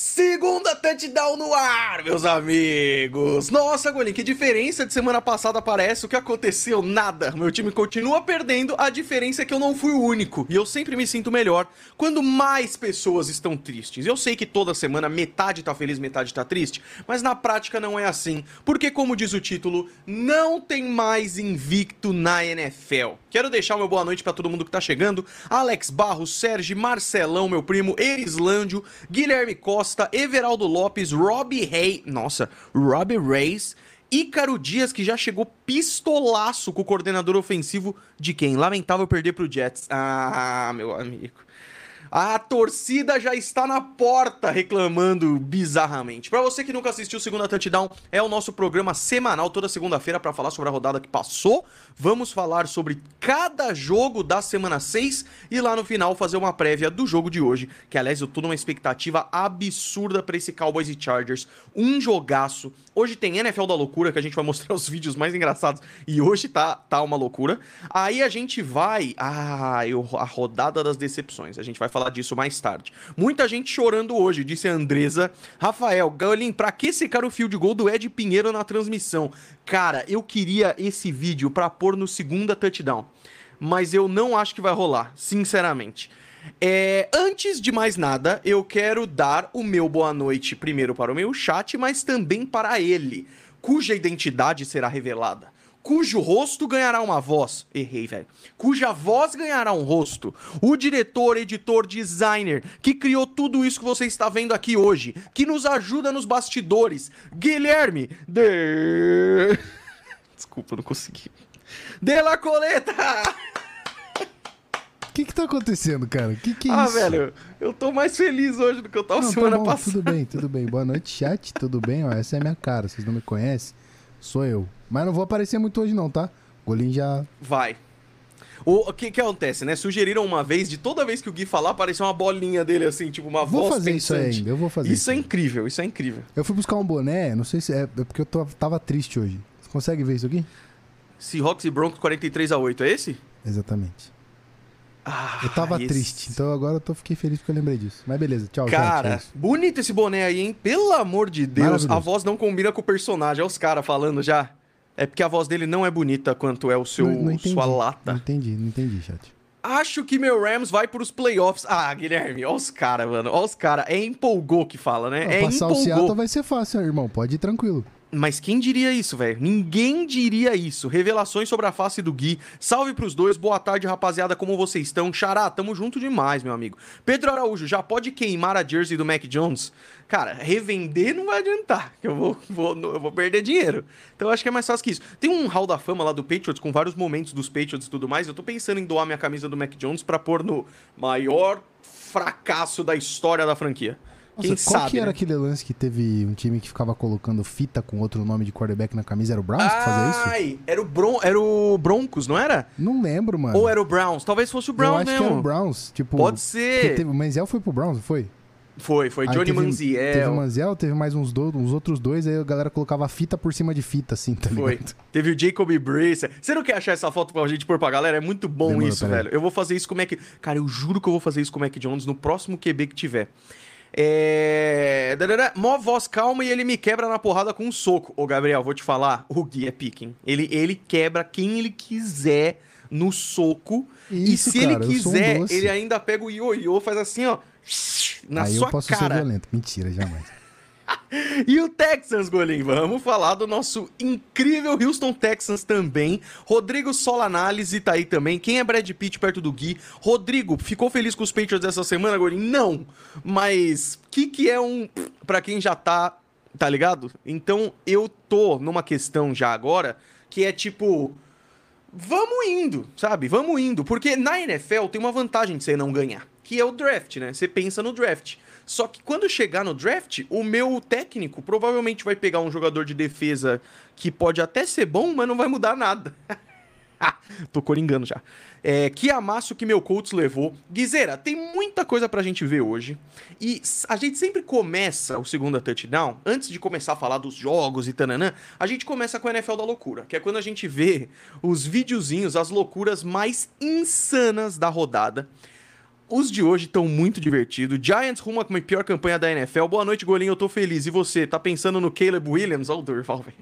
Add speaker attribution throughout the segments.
Speaker 1: Segunda touchdown no ar, meus amigos! Nossa, Golim, que diferença de semana passada parece? O que aconteceu? Nada. Meu time continua perdendo, a diferença é que eu não fui o único. E eu sempre me sinto melhor quando mais pessoas estão tristes. Eu sei que toda semana metade tá feliz, metade tá triste, mas na prática não é assim. Porque, como diz o título, não tem mais invicto na NFL. Quero deixar uma boa noite para todo mundo que tá chegando. Alex Barros, Sérgio, Marcelão, meu primo, Erislândio, Guilherme Costa. Costa, Everaldo Lopes, Robbie Rey, nossa, Robbie Reis, Ícaro Dias, que já chegou pistolaço com o coordenador ofensivo de quem? Lamentável perder pro Jets. Ah, meu amigo. A torcida já está na porta reclamando bizarramente. Para você que nunca assistiu Segunda Touchdown, é o nosso programa semanal toda segunda-feira para falar sobre a rodada que passou. Vamos falar sobre cada jogo da semana 6 e lá no final fazer uma prévia do jogo de hoje, que aliás eu tô numa expectativa absurda para esse Cowboys e Chargers, um jogaço. Hoje tem NFL da loucura que a gente vai mostrar os vídeos mais engraçados e hoje tá tá uma loucura. Aí a gente vai, ah, eu, a rodada das decepções. A gente vai falar disso mais tarde. Muita gente chorando hoje, disse a Andresa. Rafael, Galim, pra que secar o fio de gol do Ed Pinheiro na transmissão? Cara, eu queria esse vídeo pra pôr no segunda touchdown. Mas eu não acho que vai rolar, sinceramente. É, antes de mais nada, eu quero dar o meu boa noite primeiro para o meu chat, mas também para ele, cuja identidade será revelada cujo rosto ganhará uma voz. Errei, velho. Cuja voz ganhará um rosto. O diretor, editor, designer que criou tudo isso que você está vendo aqui hoje, que nos ajuda nos bastidores. Guilherme de Desculpa, não consegui. De la Coleta!
Speaker 2: O que que tá acontecendo, cara? Que que é
Speaker 1: ah,
Speaker 2: isso?
Speaker 1: Ah, velho, eu tô mais feliz hoje do que eu tava
Speaker 2: não,
Speaker 1: semana
Speaker 2: tá bom,
Speaker 1: passada.
Speaker 2: Tudo bem, tudo bem. Boa noite, chat. Tudo bem? Ó, essa é a minha cara. Vocês não me conhecem? Sou eu. Mas não vou aparecer muito hoje não, tá? Golim já...
Speaker 1: Vai. O que que acontece, né? Sugeriram uma vez, de toda vez que o Gui falar, aparecer uma bolinha dele assim, tipo uma
Speaker 2: vou
Speaker 1: voz
Speaker 2: fazer
Speaker 1: pensante.
Speaker 2: isso ainda, eu vou fazer
Speaker 1: Isso
Speaker 2: isso.
Speaker 1: é incrível, isso é incrível.
Speaker 2: Eu fui buscar um boné, não sei se é, é porque eu tô, tava triste hoje. Você consegue ver isso aqui?
Speaker 1: Seahawks e Broncos 43 a 8 é esse?
Speaker 2: Exatamente.
Speaker 1: Ah,
Speaker 2: Eu tava
Speaker 1: esse-
Speaker 2: triste, então agora eu tô, fiquei feliz porque eu lembrei disso. Mas beleza, tchau,
Speaker 1: Cara,
Speaker 2: chat, é
Speaker 1: bonito esse boné aí, hein? Pelo amor de Deus, a voz não combina com o personagem. É os caras falando já. É porque a voz dele não é bonita quanto é o seu,
Speaker 2: Não- não
Speaker 1: sua
Speaker 2: Não
Speaker 1: lata.
Speaker 2: entendi, não entendi, chat.
Speaker 1: Acho que meu Rams vai pros playoffs. Ah, Guilherme, ó os caras, mano. Ó os caras. É empolgou que fala, né?
Speaker 2: Não,
Speaker 1: é
Speaker 2: passar o
Speaker 1: empolgou.
Speaker 2: Seattle vai ser fácil, irmão. Pode ir tranquilo.
Speaker 1: Mas quem diria isso, velho? Ninguém diria isso. Revelações sobre a face do Gui. Salve pros dois. Boa tarde, rapaziada. Como vocês estão? Xará, tamo junto demais, meu amigo. Pedro Araújo, já pode queimar a jersey do Mac Jones? Cara, revender não vai adiantar. Eu vou, vou- eu vou perder dinheiro. Então eu acho que é mais fácil que isso. Tem um hall da fama lá do Patriots com vários momentos dos Patriots e tudo mais. Eu tô pensando em doar minha camisa do Mac Jones pra pôr no maior fracasso da história da franquia.
Speaker 2: Nossa,
Speaker 1: Quem
Speaker 2: qual
Speaker 1: sabe,
Speaker 2: que era
Speaker 1: né?
Speaker 2: aquele lance que teve um time que ficava colocando fita com outro nome de quarterback na camisa? Era o Browns que fazia isso?
Speaker 1: Ai, era o, Bron era o Broncos, não era?
Speaker 2: Não lembro, mano.
Speaker 1: Ou era o Browns? Talvez fosse o
Speaker 2: Eu
Speaker 1: Browns
Speaker 2: acho
Speaker 1: mesmo.
Speaker 2: que era o Browns. Tipo,
Speaker 1: Pode ser.
Speaker 2: Teve, o Manziel foi pro Browns, não foi?
Speaker 1: Foi, foi
Speaker 2: Aí
Speaker 1: Johnny
Speaker 2: teve,
Speaker 1: Manziel.
Speaker 2: Teve o Manziel, teve mais uns, do, uns outros dois, aí a galera colocava fita por cima de fita, assim, tá
Speaker 1: Foi.
Speaker 2: ligado?
Speaker 1: Teve o Jacob Brace. Você não quer achar essa foto pra gente pôr pra galera? É muito bom
Speaker 2: Demorou,
Speaker 1: isso, velho. Eu vou fazer isso com o Mac... Cara, eu juro que eu vou fazer isso com o Mac Jones no próximo QB que tiver. É... Mó voz calma e ele me quebra na porrada com um soco. Ô, Gabriel, vou te falar, o Gui é pique, Ele, ele quebra quem ele quiser no soco.
Speaker 2: Isso,
Speaker 1: e se
Speaker 2: cara,
Speaker 1: ele
Speaker 2: um
Speaker 1: quiser,
Speaker 2: doce.
Speaker 1: ele ainda pega o ioiô, faz assim, ó. Na
Speaker 2: aí
Speaker 1: sua
Speaker 2: eu posso
Speaker 1: cara.
Speaker 2: ser violento. Mentira, jamais.
Speaker 1: E o Texans, Golim, vamos falar do nosso incrível Houston Texans também. Rodrigo Sola Análise tá aí também. Quem é Brad Pitt perto do Gui? Rodrigo, ficou feliz com os Patriots essa semana, Golim? Não. Mas que, que é um. Pra quem já tá. Tá ligado? Então eu tô numa questão já agora que é tipo. Vamos indo, sabe? Vamos indo. Porque na NFL tem uma vantagem de você não ganhar, que é o draft, né? Você pensa no draft. Só que quando chegar no draft, o meu técnico provavelmente vai pegar um jogador de defesa que pode até ser bom, mas não vai mudar nada. Tô coringando já. É, que amasso que meu Colts levou. Guizeira, tem muita coisa pra gente ver hoje. E a gente sempre começa o segundo touchdown, antes de começar a falar dos jogos e tananã, a gente começa com a NFL da loucura, que é quando a gente vê os videozinhos, as loucuras mais insanas da rodada. Os de hoje estão muito divertidos. Giants rumo a pior campanha da NFL. Boa noite, Golinho. Eu tô feliz. E você? Tá pensando no Caleb Williams? Olha o Durval, velho.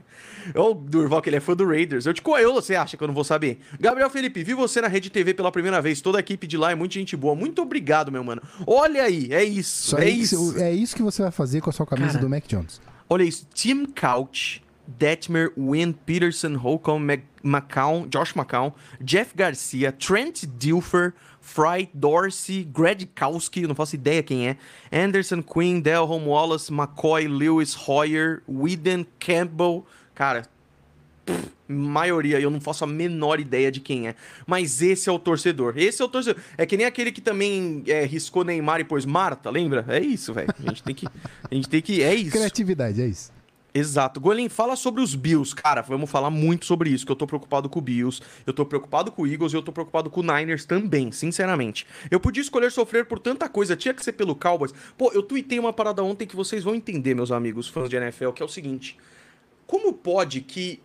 Speaker 1: Olha o Durval, que ele é fã do Raiders. Eu te conheço, você acha que eu não vou saber? Gabriel Felipe, vi você na Rede TV pela primeira vez. Toda a equipe de lá é muita gente boa. Muito obrigado, meu mano. Olha aí, é isso.
Speaker 2: Só
Speaker 1: é
Speaker 2: isso.
Speaker 1: isso.
Speaker 2: É isso que você vai fazer com a sua camisa
Speaker 1: Cara,
Speaker 2: do Mac Jones.
Speaker 1: Olha isso. Tim Couch, Detmer, Wynn, Peterson, Holcomb, Mac McCown, Josh McCown, Jeff Garcia, Trent Dilfer, Fry, Dorsey, Gradkowski, não faço ideia quem é, Anderson, Quinn, Delhom, Wallace, McCoy, Lewis, Hoyer, Whedon, Campbell, cara, pff, maioria, eu não faço a menor ideia de quem é. Mas esse é o torcedor. Esse é o torcedor. É que nem aquele que também é, riscou Neymar e pôs Marta, lembra? É isso, velho. A gente tem que. A gente tem que. É isso.
Speaker 2: Criatividade, é isso.
Speaker 1: Exato. Golem, fala sobre os Bills. Cara, vamos falar muito sobre isso, que eu tô preocupado com o Bills, eu tô preocupado com o Eagles e eu tô preocupado com o Niners também, sinceramente. Eu podia escolher sofrer por tanta coisa, tinha que ser pelo Cowboys. Pô, eu tuitei uma parada ontem que vocês vão entender, meus amigos fãs de NFL, que é o seguinte. Como pode que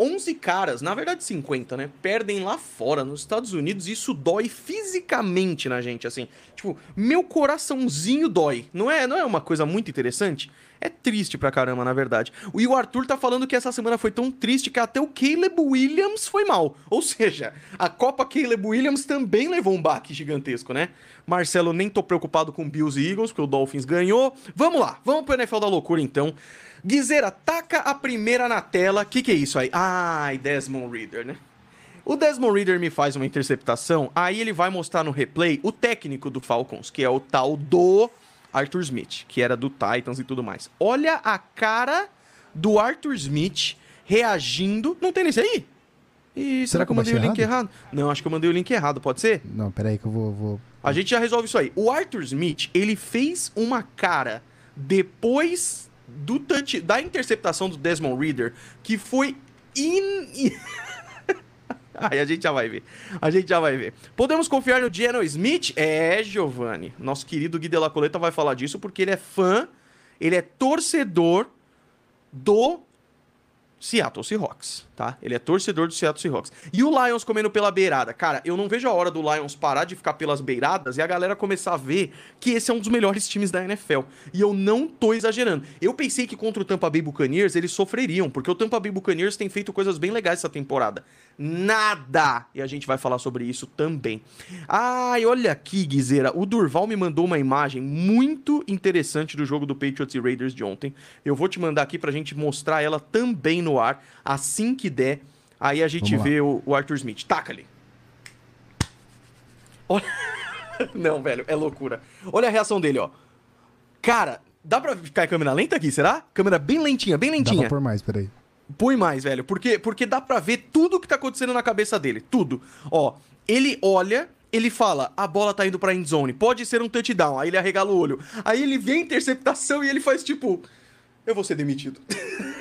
Speaker 1: 11 caras, na verdade 50, né, perdem lá fora, nos Estados Unidos, e isso dói fisicamente na gente, assim. Tipo, meu coraçãozinho dói. Não é, não é uma coisa muito interessante? É triste pra caramba, na verdade. E o Arthur tá falando que essa semana foi tão triste que até o Caleb Williams foi mal. Ou seja, a Copa Caleb Williams também levou um baque gigantesco, né? Marcelo, nem tô preocupado com Bills e Eagles, porque o Dolphins ganhou. Vamos lá, vamos pro NFL da loucura então. Guizeira, taca a primeira na tela. Que que é isso aí? Ai, Desmond Reader, né? O Desmond Reader me faz uma interceptação, aí ele vai mostrar no replay o técnico do Falcons, que é o tal do Arthur Smith, que era do Titans e tudo mais. Olha a cara do Arthur Smith reagindo. Não tem nesse aí? Ih, será, que eu mandei o link errado? Não, acho que eu mandei o link errado, pode ser?
Speaker 2: Não, peraí que eu vou. vou...
Speaker 1: A gente já resolve isso aí. O Arthur Smith, ele fez uma cara depois do da interceptação do Desmond Reader que foi in... Aí a gente já vai ver. A gente já vai ver. Podemos confiar no Geno Smith? É, Giovanni. Nosso querido Gui la Coleta vai falar disso porque ele é fã, ele é torcedor do Seattle Seahawks, tá? Ele é torcedor do Seattle Seahawks. E o Lions comendo pela beirada. Cara, eu não vejo a hora do Lions parar de ficar pelas beiradas e a galera começar a ver que esse é um dos melhores times da NFL. E eu não tô exagerando. Eu pensei que contra o Tampa Bay Buccaneers eles sofreriam, porque o Tampa Bay Buccaneers tem feito coisas bem legais essa temporada. Nada! E a gente vai falar sobre isso também. Ai, olha aqui, Guizeira. O Durval me mandou uma imagem muito interessante do jogo do Patriots e Raiders de ontem. Eu vou te mandar aqui pra gente mostrar ela também no ar, assim que der. Aí a gente
Speaker 2: Vamos
Speaker 1: vê o, o Arthur Smith. Taca ali. Olha... Não, velho, é loucura. Olha a reação dele, ó. Cara, dá pra ficar em câmera lenta aqui, será? Câmera bem lentinha, bem
Speaker 2: Dá
Speaker 1: lentinha.
Speaker 2: pra pôr mais, peraí.
Speaker 1: Põe mais, velho. Porque, porque dá pra ver tudo o que tá acontecendo na cabeça dele. Tudo. Ó, ele olha, ele fala, a bola tá indo pra endzone, pode ser um touchdown. Aí ele arregala o olho. Aí ele vê a interceptação e ele faz tipo, eu vou ser demitido.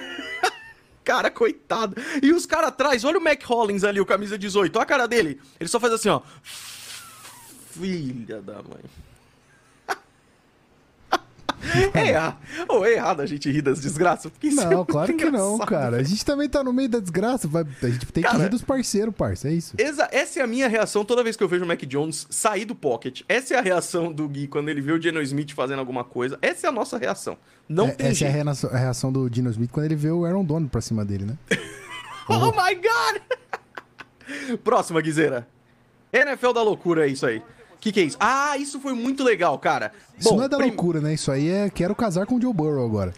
Speaker 1: cara, coitado. E os caras atrás, olha o Mac Hollins ali, o camisa 18, olha a cara dele. Ele só faz assim, ó. Filha da mãe. É é errado a gente rir das desgraças? Porque isso é
Speaker 2: Não,
Speaker 1: muito
Speaker 2: claro que não, cara. A gente também tá no meio da desgraça. vai- A gente tem que
Speaker 1: Cara-
Speaker 2: rir dos parceiros, parça. É isso.
Speaker 1: Essa é a minha reação toda vez que eu vejo o Mac Jones sair do pocket. Essa é a reação do Gui quando ele vê o Geno Smith fazendo alguma coisa. Essa é a nossa reação. Não
Speaker 2: É-
Speaker 1: tem
Speaker 2: Essa é a
Speaker 1: jeito.
Speaker 2: reação, a reação do Dino Smith quando ele vê o Aaron Donald pra cima dele, né?
Speaker 1: Oh my God! Próxima, Guizeira. NFL da loucura é isso aí. O que, que é isso? Ah, isso foi muito legal, cara.
Speaker 2: Isso
Speaker 1: Bom,
Speaker 2: não é da
Speaker 1: prim-
Speaker 2: loucura, né? Isso aí é quero casar com o Joe Burrow agora.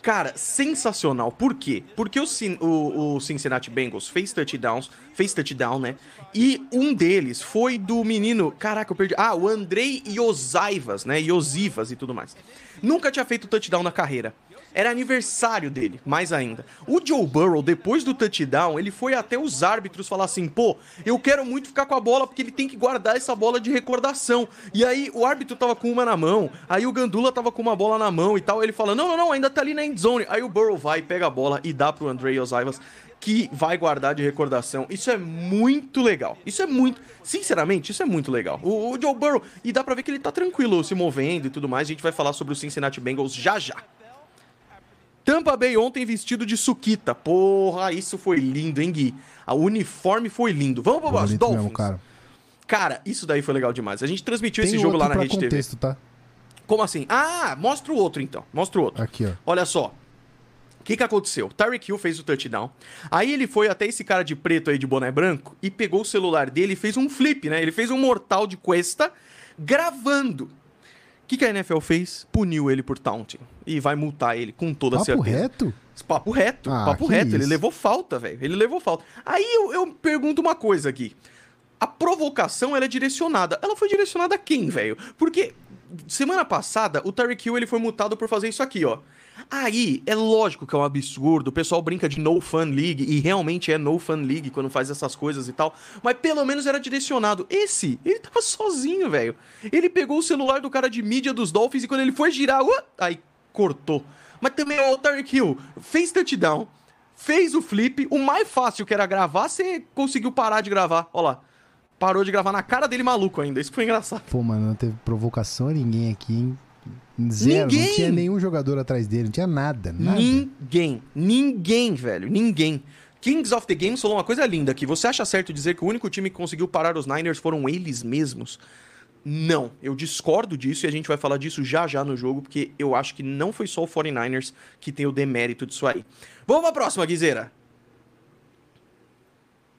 Speaker 1: Cara, sensacional. Por quê? Porque o, Cin- o- o Cincinnati Bengals fez touchdowns, fez touchdown, né? E um deles foi do menino. Caraca, eu perdi. Ah, o Andrei Iosivas, né? Iosivas e tudo mais. Nunca tinha feito touchdown na carreira. Era aniversário dele, mais ainda. O Joe Burrow, depois do touchdown, ele foi até os árbitros falar assim: pô, eu quero muito ficar com a bola porque ele tem que guardar essa bola de recordação. E aí o árbitro tava com uma na mão, aí o Gandula tava com uma bola na mão e tal. Ele fala: não, não, não, ainda tá ali na endzone. Aí o Burrow vai, pega a bola e dá pro Andrei Osivas, que vai guardar de recordação. Isso é muito legal. Isso é muito. Sinceramente, isso é muito legal. O, o Joe Burrow, e dá pra ver que ele tá tranquilo se movendo e tudo mais. A gente vai falar sobre o Cincinnati Bengals já já. Tampa Bay ontem vestido de suquita. Porra, isso foi lindo, hein, Gui? A uniforme foi lindo. Vamos pro.
Speaker 2: Bonito
Speaker 1: Dolphins.
Speaker 2: mesmo, cara.
Speaker 1: Cara, isso daí foi legal demais. A gente transmitiu
Speaker 2: Tem
Speaker 1: esse jogo lá na Rede TV.
Speaker 2: contexto, tá?
Speaker 1: Como assim? Ah, mostra o outro então. Mostra o outro.
Speaker 2: Aqui, ó.
Speaker 1: Olha só. O que, que aconteceu? Tyreek Hill fez o touchdown. Aí ele foi até esse cara de preto aí de boné branco e pegou o celular dele e fez um flip, né? Ele fez um mortal de cuesta gravando. O que, que a NFL fez? Puniu ele por taunting. E vai multar ele com toda
Speaker 2: Papo
Speaker 1: certeza.
Speaker 2: reto?
Speaker 1: Papo reto,
Speaker 2: Ah,
Speaker 1: papo reto. Ele
Speaker 2: isso.
Speaker 1: levou falta, velho. Ele levou falta. Aí eu, eu pergunto uma coisa aqui. A provocação, ela é direcionada. Ela foi direcionada a quem, velho? Porque semana passada, o Tyreek Hill ele foi multado por fazer isso aqui, ó. Aí, é lógico que é um absurdo. O pessoal brinca de no fun league e realmente é no fun league quando faz essas coisas e tal. Mas pelo menos era direcionado. Esse, ele tava sozinho, velho. Ele pegou o celular do cara de mídia dos Dolphins e quando ele foi girar, uh, aí cortou. Mas também o Tyreek Hill fez touchdown, fez o flip. O mais fácil que era gravar, você conseguiu parar de gravar. Ó lá. Parou de gravar na cara dele maluco ainda. Isso foi engraçado.
Speaker 2: Pô, mano, não teve provocação a ninguém aqui, hein? Zero,
Speaker 1: Ninguém!
Speaker 2: não tinha nenhum jogador atrás dele, não tinha nada, nada.
Speaker 1: Ninguém. Ninguém, velho. Ninguém. Kings of the Games falou uma coisa linda aqui. Você acha certo dizer que o único time que conseguiu parar os Niners foram eles mesmos? Não, eu discordo disso e a gente vai falar disso já já no jogo, porque eu acho que não foi só o 49ers que tem o demérito disso aí. Vamos pra próxima, Guizeira.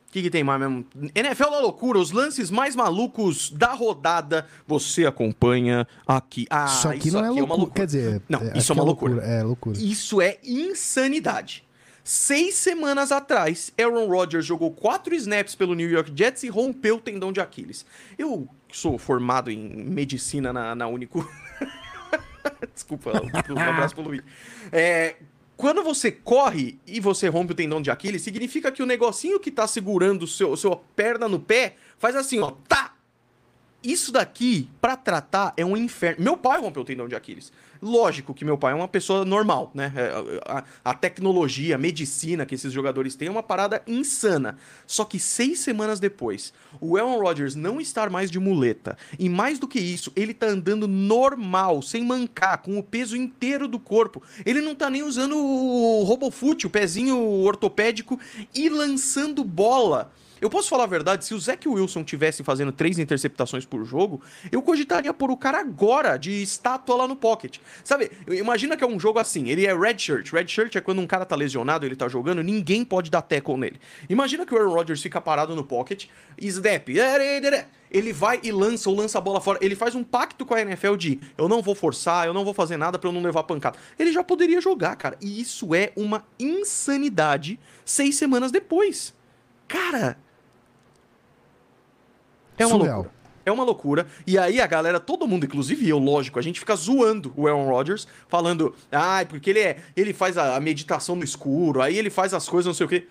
Speaker 1: O que, que tem mais mesmo? NFL da loucura, os lances mais malucos da rodada. Você acompanha aqui. Ah,
Speaker 2: Isso aqui não é
Speaker 1: aqui
Speaker 2: loucura. Quer dizer,
Speaker 1: Não,
Speaker 2: é,
Speaker 1: isso é uma
Speaker 2: que
Speaker 1: loucura.
Speaker 2: É loucura.
Speaker 1: Isso é insanidade. Seis semanas atrás, Aaron Rodgers jogou quatro snaps pelo New York Jets e rompeu o tendão de Aquiles. Eu sou formado em medicina na, na Unico. Desculpa, um abraço pro Luiz. É, quando você corre e você rompe o tendão de Aquiles, significa que o negocinho que tá segurando o seu, sua perna no pé faz assim, ó, tá! Isso daqui, pra tratar, é um inferno. Meu pai rompeu o tendão de Aquiles. Lógico que meu pai é uma pessoa normal, né? É, A, a tecnologia, a medicina que esses jogadores têm é uma parada insana. Só que seis semanas depois, o Aaron Rodgers não estar mais de muleta. E mais do que isso, ele tá andando normal, sem mancar, com o peso inteiro do corpo. Ele não tá nem usando o RoboFoot, o pezinho ortopédico, e lançando bola. Eu posso falar a verdade, se o Zach Wilson tivesse fazendo três interceptações por jogo, eu cogitaria por o cara agora de estátua lá no pocket. Sabe, imagina que é um jogo assim, ele é red shirt. Red shirt é quando um cara tá lesionado, ele tá jogando, ninguém pode dar tackle nele. Imagina que o Aaron Rodgers fica parado no pocket, snap, ele vai e lança ou lança a bola fora. Ele faz um pacto com a NFL de eu não vou forçar, eu não vou fazer nada pra eu não levar pancada. Ele já poderia jogar, cara. E isso é uma insanidade seis semanas depois. Cara, é uma
Speaker 2: Surreal.
Speaker 1: loucura. É uma loucura. E aí a galera, todo mundo, inclusive eu, lógico, a gente fica zoando o Aaron Rodgers, falando, ah, porque ele é, ele faz a, a meditação no escuro, aí ele faz as coisas, não sei o quê.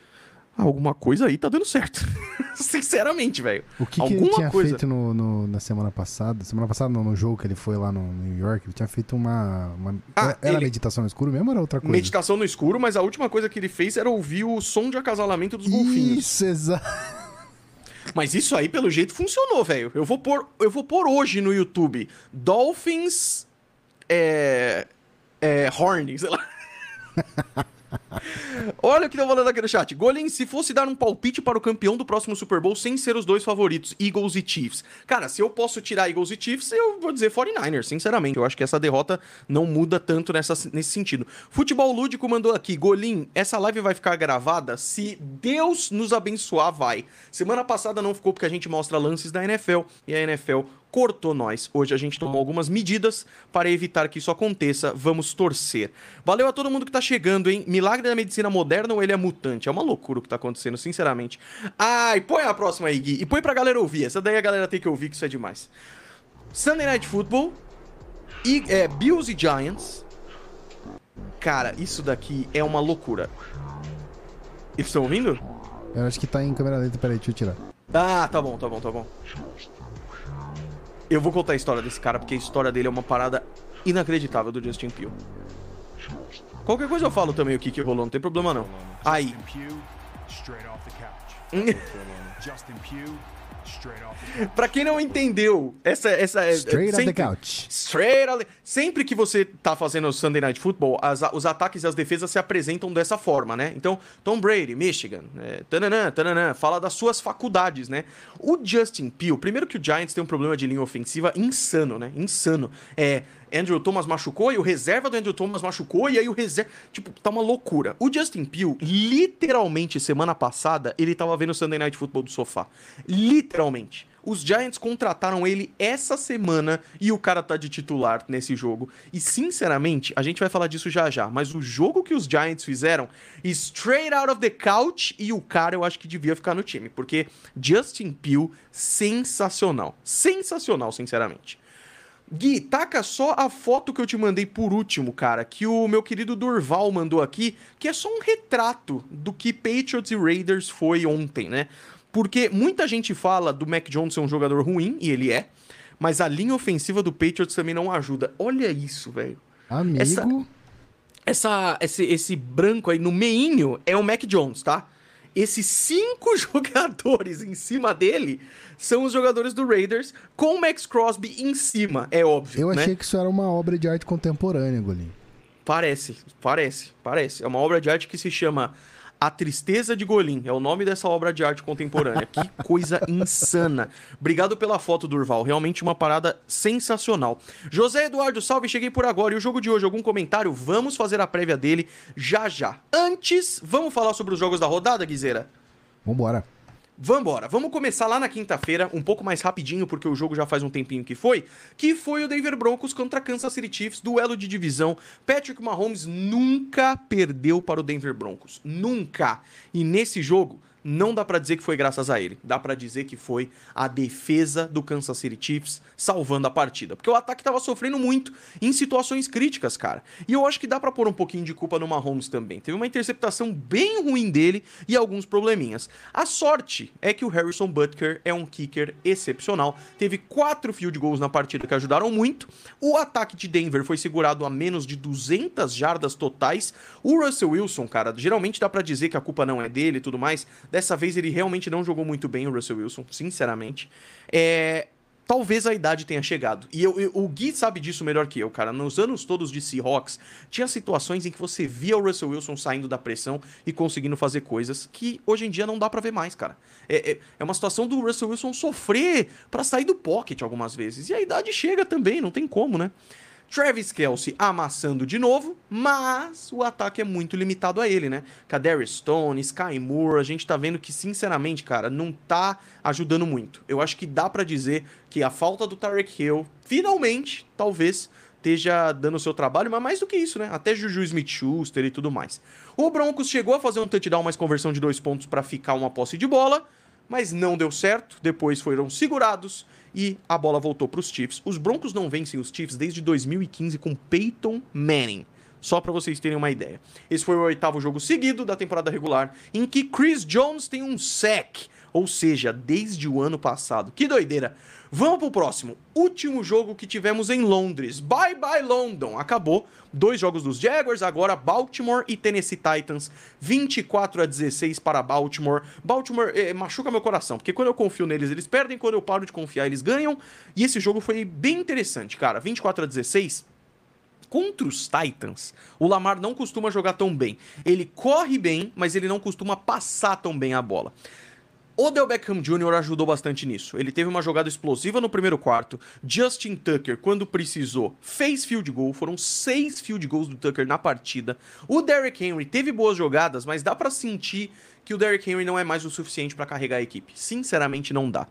Speaker 1: Ah, Alguma coisa aí tá dando certo. Sinceramente, velho.
Speaker 2: O que, que ele
Speaker 1: Alguma
Speaker 2: tinha
Speaker 1: coisa.
Speaker 2: feito no, no- na semana passada? Semana passada, não, no jogo que ele foi lá no New York, ele tinha feito uma. uma-
Speaker 1: Ah,
Speaker 2: era
Speaker 1: ele-
Speaker 2: meditação no escuro mesmo ou era outra coisa?
Speaker 1: Meditação no escuro, mas a última coisa que ele fez era ouvir o som de acasalamento dos golfinhos.
Speaker 2: Isso, exato.
Speaker 1: Mas isso aí, pelo jeito, funcionou, velho. Eu vou pôr, eu vou pôr hoje no YouTube Dolphins é, é, Horn, sei lá. Olha o que tá falando aqui no chat. Golem, se fosse dar um palpite para o campeão do próximo Super Bowl sem ser os dois favoritos, Eagles e Chiefs. Cara, se eu posso tirar Eagles e Chiefs, eu vou dizer 49ers, sinceramente. Eu acho que essa derrota não muda tanto nessa, nesse sentido. Futebol Lúdico mandou aqui. Golim, essa live vai ficar gravada? Se Deus nos abençoar, vai. Semana passada não ficou porque a gente mostra lances da NFL e a NFL cortou nós. Hoje a gente tomou algumas medidas para evitar que isso aconteça. Vamos torcer. Valeu a todo mundo que tá chegando, hein? Milagre da medicina moderna ou ele é mutante? É uma loucura o que tá acontecendo, sinceramente. Ai, põe a próxima aí, Gui. E põe pra galera ouvir. Essa daí a galera tem que ouvir, que isso é demais. Sunday Night Football. E, é, Bills e Giants. Cara, isso daqui é uma loucura. Eles estão ouvindo?
Speaker 2: Eu acho que tá em câmera lenta, peraí, deixa eu tirar.
Speaker 1: Ah, tá bom, tá bom, tá bom. Eu vou contar a história desse cara, porque a história dele é uma parada inacreditável do Justin Pugh. Qualquer coisa eu falo também o que, que rolou, não tem problema não. Aí.
Speaker 3: Justin Pugh, straight off the couch. Justin Pugh,
Speaker 1: Pra quem não entendeu, essa. essa
Speaker 2: é, Straight
Speaker 1: sempre,
Speaker 2: on the couch.
Speaker 1: Straight on the, Sempre que você tá fazendo o Sunday Night Football, as, os ataques e as defesas se apresentam dessa forma, né? Então, Tom Brady, Michigan, é, tananã, tananã, fala das suas faculdades, né? O Justin Peel, primeiro que o Giants tem um problema de linha ofensiva insano, né? Insano. É. Andrew Thomas machucou e o reserva do Andrew Thomas machucou e aí o reserva. Tipo, tá uma loucura. O Justin Peel, literalmente, semana passada, ele tava vendo o Sunday Night Football do sofá. Literalmente. Os Giants contrataram ele essa semana e o cara tá de titular nesse jogo. E sinceramente, a gente vai falar disso já já, mas o jogo que os Giants fizeram, straight out of the couch, e o cara eu acho que devia ficar no time, porque Justin Peel, sensacional. Sensacional, sinceramente. Gui, taca só a foto que eu te mandei por último, cara, que o meu querido Durval mandou aqui, que é só um retrato do que Patriots e Raiders foi ontem, né? Porque muita gente fala do Mac Jones ser um jogador ruim, e ele é, mas a linha ofensiva do Patriots também não ajuda. Olha isso, velho.
Speaker 2: Amigo.
Speaker 1: Essa, essa, esse, esse branco aí no meinho é o Mac Jones, tá? Esses cinco jogadores em cima dele são os jogadores do Raiders, com o Max Crosby em cima, é óbvio.
Speaker 2: Eu
Speaker 1: né?
Speaker 2: achei que isso era uma obra de arte contemporânea, Golim.
Speaker 1: Parece, parece, parece. É uma obra de arte que se chama a Tristeza de Golim é o nome dessa obra de arte contemporânea. Que coisa insana. Obrigado pela foto, Durval. Realmente uma parada sensacional. José Eduardo, salve, cheguei por agora. E o jogo de hoje, algum comentário? Vamos fazer a prévia dele já já. Antes, vamos falar sobre os jogos da rodada, Guizeira?
Speaker 2: Vambora.
Speaker 1: Vambora, vamos começar lá na quinta-feira, um pouco mais rapidinho, porque o jogo já faz um tempinho que foi, que foi o Denver Broncos contra Kansas City Chiefs, duelo de divisão. Patrick Mahomes nunca perdeu para o Denver Broncos, nunca. E nesse jogo, não dá para dizer que foi graças a ele. Dá para dizer que foi a defesa do Kansas City Chiefs salvando a partida. Porque o ataque tava sofrendo muito em situações críticas, cara. E eu acho que dá para pôr um pouquinho de culpa no Mahomes também. Teve uma interceptação bem ruim dele e alguns probleminhas. A sorte é que o Harrison Butker é um kicker excepcional. Teve quatro field goals na partida que ajudaram muito. O ataque de Denver foi segurado a menos de 200 jardas totais. O Russell Wilson, cara, geralmente dá para dizer que a culpa não é dele e tudo mais Dessa vez ele realmente não jogou muito bem, o Russell Wilson, sinceramente. É, talvez a idade tenha chegado. E eu, eu, o Gui sabe disso melhor que eu, cara. Nos anos todos de Seahawks, tinha situações em que você via o Russell Wilson saindo da pressão e conseguindo fazer coisas que hoje em dia não dá para ver mais, cara. É, é, é, uma situação do Russell Wilson sofrer para sair do pocket algumas vezes. E a idade chega também, não tem como, né? Travis Kelsey amassando de novo, mas o ataque é muito limitado a ele, né? Kadarius Stone, Sky Moore, a gente tá vendo que, sinceramente, cara, não tá ajudando muito. Eu acho que dá para dizer que a falta do Tarek Hill, finalmente, talvez, esteja dando o seu trabalho, mas mais do que isso, né? Até Juju Smith-Schuster e tudo mais. O Broncos chegou a fazer um touchdown, mais conversão de dois pontos para ficar uma posse de bola, mas não deu certo. Depois foram segurados e a bola voltou para os Chiefs. Os Broncos não vencem os Chiefs desde 2015 com Peyton Manning. Só para vocês terem uma ideia. Esse foi o oitavo jogo seguido da temporada regular em que Chris Jones tem um sack, ou seja, desde o ano passado. Que doideira! Vamos pro próximo. Último jogo que tivemos em Londres. Bye bye London. Acabou. Dois jogos dos Jaguars, agora Baltimore e Tennessee Titans. 24 a 16 para Baltimore. Baltimore eh, machuca meu coração, porque quando eu confio neles, eles perdem, quando eu paro de confiar, eles ganham. E esse jogo foi bem interessante, cara. 24 a 16 contra os Titans, o Lamar não costuma jogar tão bem. Ele corre bem, mas ele não costuma passar tão bem a bola. O Del Beckham Jr. ajudou bastante nisso. Ele teve uma jogada explosiva no primeiro quarto. Justin Tucker, quando precisou, fez field goal. Foram seis field goals do Tucker na partida. O Derrick Henry teve boas jogadas, mas dá para sentir que o Derrick Henry não é mais o suficiente para carregar a equipe. Sinceramente, não dá.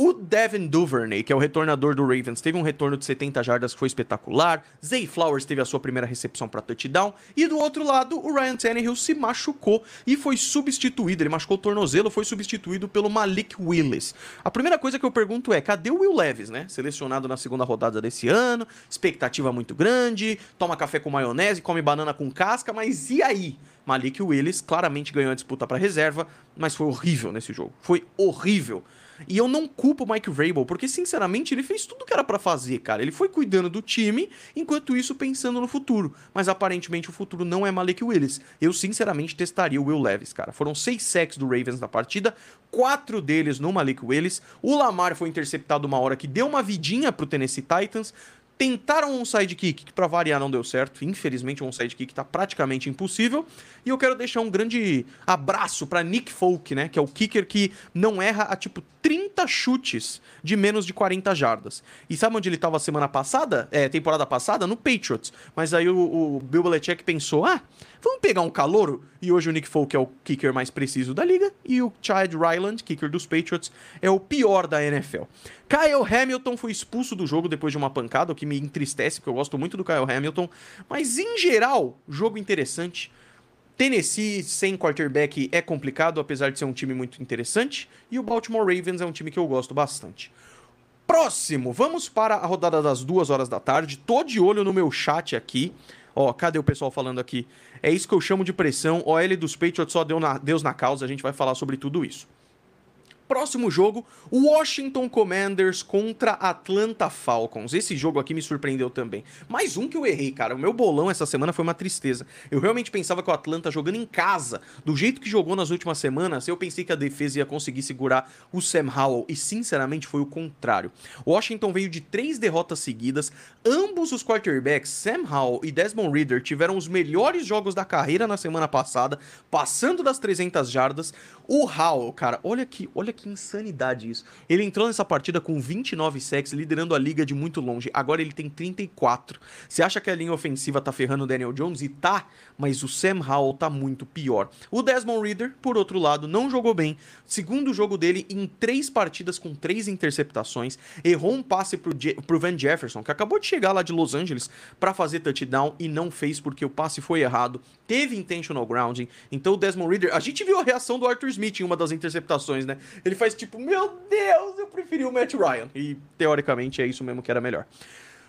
Speaker 1: O Devin Duvernay, que é o retornador do Ravens, teve um retorno de 70 jardas que foi espetacular. Zay Flowers teve a sua primeira recepção para touchdown. E do outro lado, o Ryan Tannehill se machucou e foi substituído. Ele machucou o tornozelo, foi substituído pelo Malik Willis. A primeira coisa que eu pergunto é: cadê o Will Levis, né? Selecionado na segunda rodada desse ano, expectativa muito grande, toma café com maionese, come banana com casca, mas e aí? Malik Willis claramente ganhou a disputa para reserva, mas foi horrível nesse jogo. Foi horrível. E eu não culpo o Mike Vrabel, porque sinceramente ele fez tudo que era para fazer, cara. Ele foi cuidando do time, enquanto isso pensando no futuro. Mas aparentemente o futuro não é Malik Willis. Eu sinceramente testaria o Will Levis, cara. Foram seis sacks do Ravens na partida, quatro deles no Malik Willis. O Lamar foi interceptado uma hora que deu uma vidinha pro Tennessee Titans. Tentaram um sidekick, que pra variar não deu certo. Infelizmente, um sidekick tá praticamente impossível. E eu quero deixar um grande abraço para Nick Folk, né? Que é o kicker que não erra a tipo 30 chutes de menos de 40 jardas. E sabe onde ele tava semana passada? É, temporada passada? No Patriots. Mas aí o, o Bill Belichick pensou: ah, vamos pegar um calouro? E hoje o Nick Folk é o kicker mais preciso da liga. E o Chad Ryland, kicker dos Patriots, é o pior da NFL. Kyle Hamilton foi expulso do jogo depois de uma pancada, o que me entristece, porque eu gosto muito do Kyle Hamilton. Mas em geral, jogo interessante. Tennessee sem quarterback é complicado, apesar de ser um time muito interessante. E o Baltimore Ravens é um time que eu gosto bastante. Próximo, vamos para a rodada das duas horas da tarde. Tô de olho no meu chat aqui. Ó, cadê o pessoal falando aqui? É isso que eu chamo de pressão. OL dos Patriots só deu na, Deus na causa. A gente vai falar sobre tudo isso. Próximo jogo, Washington Commanders contra Atlanta Falcons. Esse jogo aqui me surpreendeu também. Mais um que eu errei, cara. O meu bolão essa semana foi uma tristeza. Eu realmente pensava que o Atlanta jogando em casa, do jeito que jogou nas últimas semanas, eu pensei que a defesa ia conseguir segurar o Sam Howell. E sinceramente foi o contrário. Washington veio de três derrotas seguidas. Ambos os quarterbacks, Sam Howell e Desmond Reader, tiveram os melhores jogos da carreira na semana passada, passando das 300 jardas. O Howell, cara, olha que, olha que insanidade isso. Ele entrou nessa partida com 29 sacks, liderando a liga de muito longe. Agora ele tem 34. Você acha que a linha ofensiva tá ferrando o Daniel Jones? E tá, mas o Sam Howell tá muito pior. O Desmond Reader, por outro lado, não jogou bem. Segundo jogo dele em três partidas com três interceptações. Errou um passe pro, Je pro Van Jefferson, que acabou de chegar lá de Los Angeles para fazer touchdown e não fez porque o passe foi errado. Teve intentional grounding. Então o Desmond Reader, a gente viu a reação do Arthur Smith em uma das interceptações, né? Ele faz tipo, meu Deus, eu preferi o Matt Ryan. E teoricamente é isso mesmo que era melhor.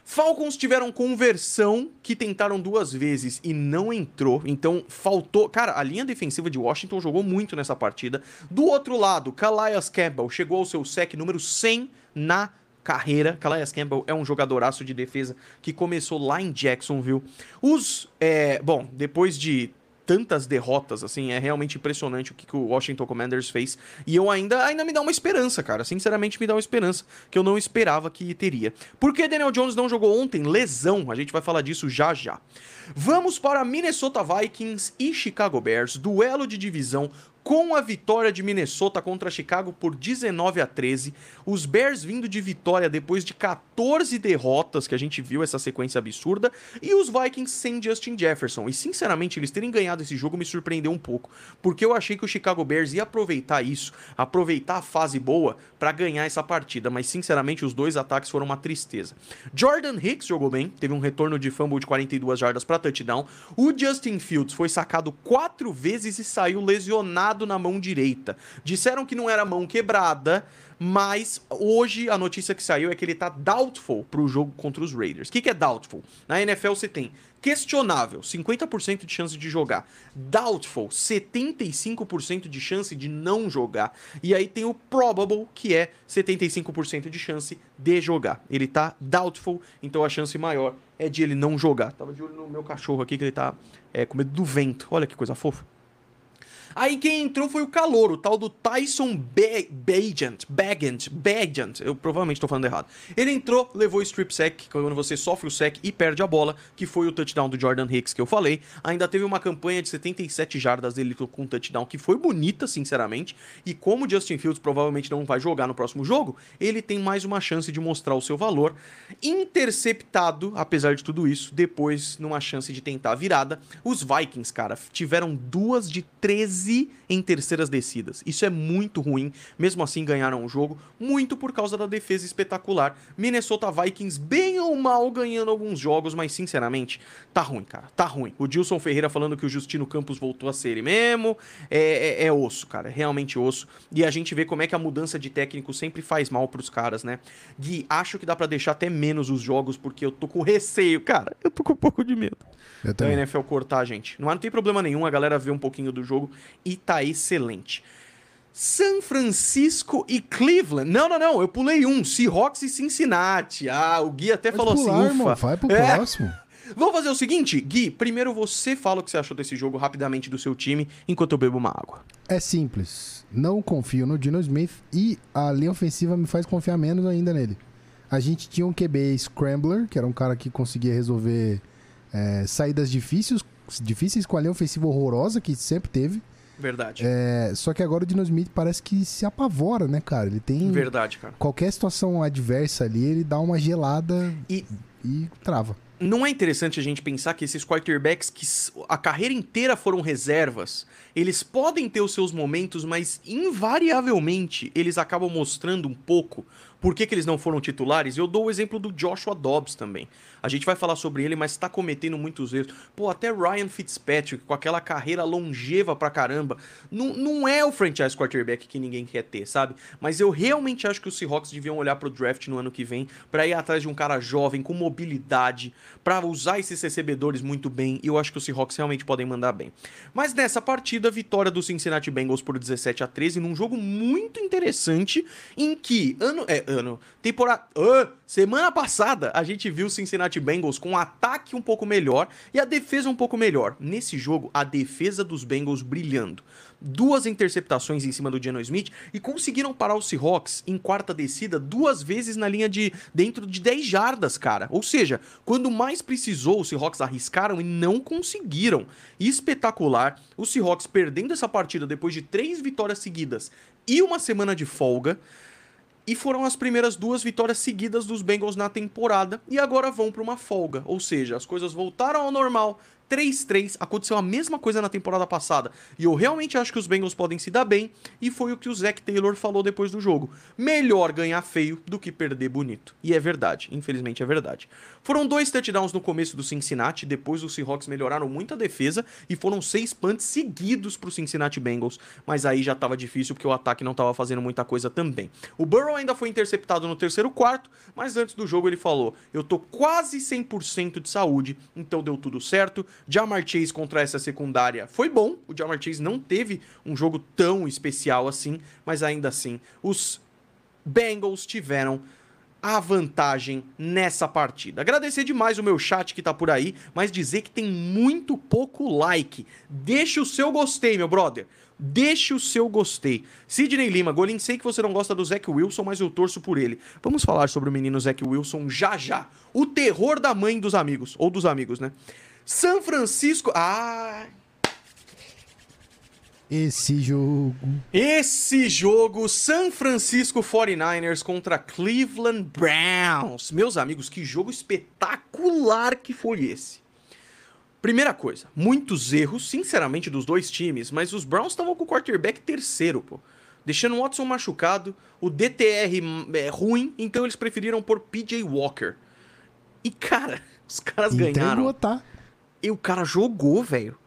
Speaker 1: Falcons tiveram conversão que tentaram duas vezes e não entrou, então faltou. Cara, a linha defensiva de Washington jogou muito nessa partida. Do outro lado, Calais Campbell chegou ao seu sec número 100 na carreira. Calais Campbell é um jogadoraço de defesa que começou lá em Jacksonville. Os. É, bom, depois de tantas derrotas, assim, é realmente impressionante o que, que, o Washington Commanders fez. E eu ainda, ainda me dá uma esperança, cara. Sinceramente, me dá uma esperança que eu não esperava que teria. Por que Daniel Jones não jogou ontem? Lesão. A gente vai falar disso já já. Vamos para Minnesota Vikings e Chicago Bears, duelo de divisão com a vitória de Minnesota contra Chicago por 19 a 13, os Bears vindo de vitória depois de 14 derrotas que a gente viu essa sequência absurda, e os Vikings sem Justin Jefferson. E sinceramente, eles terem ganhado esse jogo me surpreendeu um pouco, porque eu achei que o Chicago Bears ia aproveitar isso, aproveitar a fase boa para ganhar essa partida, mas sinceramente os dois ataques foram uma tristeza. Jordan Hicks jogou bem, teve um retorno de fumble de 42 jardas para touchdown. O Justin Fields foi sacado quatro vezes e saiu lesionado na mão direita. Disseram que não era mão quebrada, mas hoje a notícia que saiu é que ele tá doubtful pro jogo contra os Raiders. O que, que é doubtful? Na NFL você tem questionável, 50% de chance de jogar. Doubtful, 75% de chance de não jogar. E aí tem o probable, que é 75% de chance de jogar. Ele tá doubtful, então a chance maior é de ele não jogar. Tava de olho no meu cachorro aqui, que ele tá é, com medo do vento. Olha que coisa fofa. Aí quem entrou foi o calor, o tal do Tyson Bagent, Bagent, Bagent, eu provavelmente estou falando errado. Ele entrou, levou o strip sack, quando você sofre o sack e perde a bola, que foi o touchdown do Jordan Hicks que eu falei. Ainda teve uma campanha de 77 jardas dele com um touchdown que foi bonita, sinceramente. E como o Justin Fields provavelmente não vai jogar no próximo jogo, ele tem mais uma chance de mostrar o seu valor. Interceptado, apesar de tudo isso, depois numa chance de tentar a virada. Os Vikings, cara, tiveram duas de 13 13 em terceiras descidas. Isso é muito ruim. Mesmo assim, ganharam o jogo, muito por causa da defesa espetacular. Minnesota Vikings, bem ou mal, ganhando alguns jogos, mas sinceramente, tá ruim, cara. Tá ruim. O Dilson Ferreira falando que o Justino Campos voltou a ser ele mesmo. É, é, é osso, cara. É realmente osso. E a gente vê como é que a mudança de técnico sempre faz mal pros caras, né? Gui, acho que dá para deixar até menos os jogos, porque eu tô com receio, cara. Eu tô com um pouco de medo. Eu da NFL cortar, gente. Não, não tem problema nenhum, a galera vê um pouquinho do jogo e tá excelente. São Francisco e Cleveland. Não, não, não. Eu pulei um. Seahawks e Cincinnati. Ah, o Gui até
Speaker 2: Pode
Speaker 1: falou
Speaker 2: pular,
Speaker 1: assim, ufa.
Speaker 2: irmão, vai pro
Speaker 1: É.
Speaker 2: próximo.
Speaker 1: Vamos fazer o seguinte, Gui. Primeiro você fala o que você achou desse jogo rapidamente do seu time, enquanto eu bebo uma água.
Speaker 2: É simples. Não confio no Dino Smith e a linha ofensiva me faz confiar menos ainda nele. A gente tinha um QB Scrambler, que era um cara que conseguia resolver é, saídas difíceis, difíceis com a linha ofensiva horrorosa que sempre teve.
Speaker 1: Verdade.
Speaker 2: É, só que agora o Dino Smith parece que se apavora, né, cara? Ele tem.
Speaker 1: Verdade, cara.
Speaker 2: Qualquer situação adversa ali, ele dá uma gelada
Speaker 1: E
Speaker 2: e trava.
Speaker 1: não é interessante a gente pensar que esses quarterbacks que a carreira inteira foram reservas, eles podem ter os seus momentos, mas invariavelmente eles acabam mostrando um pouco por que, que eles não foram titulares. Eu dou o exemplo do Joshua Dobbs também. A gente vai falar sobre ele, mas tá cometendo muitos erros. Pô, até Ryan Fitzpatrick, com aquela carreira longeva pra caramba, não, não é o franchise quarterback que ninguém quer ter, sabe? Mas eu realmente acho que os Seahawks deviam olhar pro draft no ano que vem pra ir atrás de um cara jovem, com mobilidade, pra usar esses recebedores muito bem. E eu acho que os Seahawks realmente podem mandar bem. Mas nessa partida, vitória do Cincinnati Bengals por 17 a 13 num jogo muito interessante em que ano é ano, temporada, ah, semana passada a gente viu o Cincinnati Bengals com um ataque um pouco melhor e a defesa um pouco melhor. Nesse jogo, a defesa dos Bengals brilhando. Duas interceptações em cima do Geno Smith e conseguiram parar o Seahawks em quarta descida duas vezes na linha de dentro de 10 jardas, cara. Ou seja, quando mais precisou, os Seahawks arriscaram e não conseguiram. Espetacular. Os Seahawks perdendo essa partida depois de três vitórias seguidas e uma semana de folga. E foram as primeiras duas vitórias seguidas dos Bengals na temporada e agora vão para uma folga. Ou seja, as coisas voltaram ao normal. 3-3, aconteceu a mesma coisa na temporada passada. E eu realmente acho que os Bengals podem se dar bem, e foi o que o Zac Taylor falou depois do jogo. Melhor ganhar feio do que perder bonito. E é verdade, infelizmente é verdade. Foram dois touchdowns no começo do Cincinnati, depois os Seahawks melhoraram muito a defesa e foram seis punts seguidos pro Cincinnati Bengals, mas aí já tava difícil porque o ataque não tava fazendo muita coisa também. O Burrow ainda foi interceptado no terceiro quarto, mas antes do jogo ele falou: "Eu tô quase 100% de saúde, então deu tudo certo". Jamar Chase contra essa secundária foi bom. O Jamar Chase não teve um jogo tão especial assim, mas ainda assim os Bengals tiveram a vantagem nessa partida. Agradecer demais o meu chat que tá por aí, mas dizer que tem muito pouco like. Deixe o seu gostei, meu brother. Deixe o seu gostei. Sidney Lima, Golin, sei que você não gosta do Zach Wilson, mas eu torço por ele. Vamos falar sobre o menino Zach Wilson já já. O terror da mãe dos amigos, ou dos amigos, né? São Francisco. Ah,
Speaker 2: Esse jogo.
Speaker 1: Esse jogo, San Francisco 49ers contra Cleveland Browns. Meus amigos, que jogo espetacular que foi esse. Primeira coisa, muitos erros, sinceramente, dos dois times, mas os Browns estavam com o quarterback terceiro, pô. Deixando o Watson machucado, o DTR é, ruim, então eles preferiram pôr PJ Walker. E, cara, os caras ganharam.
Speaker 2: Entregou, tá?
Speaker 1: E o cara jogou, velho.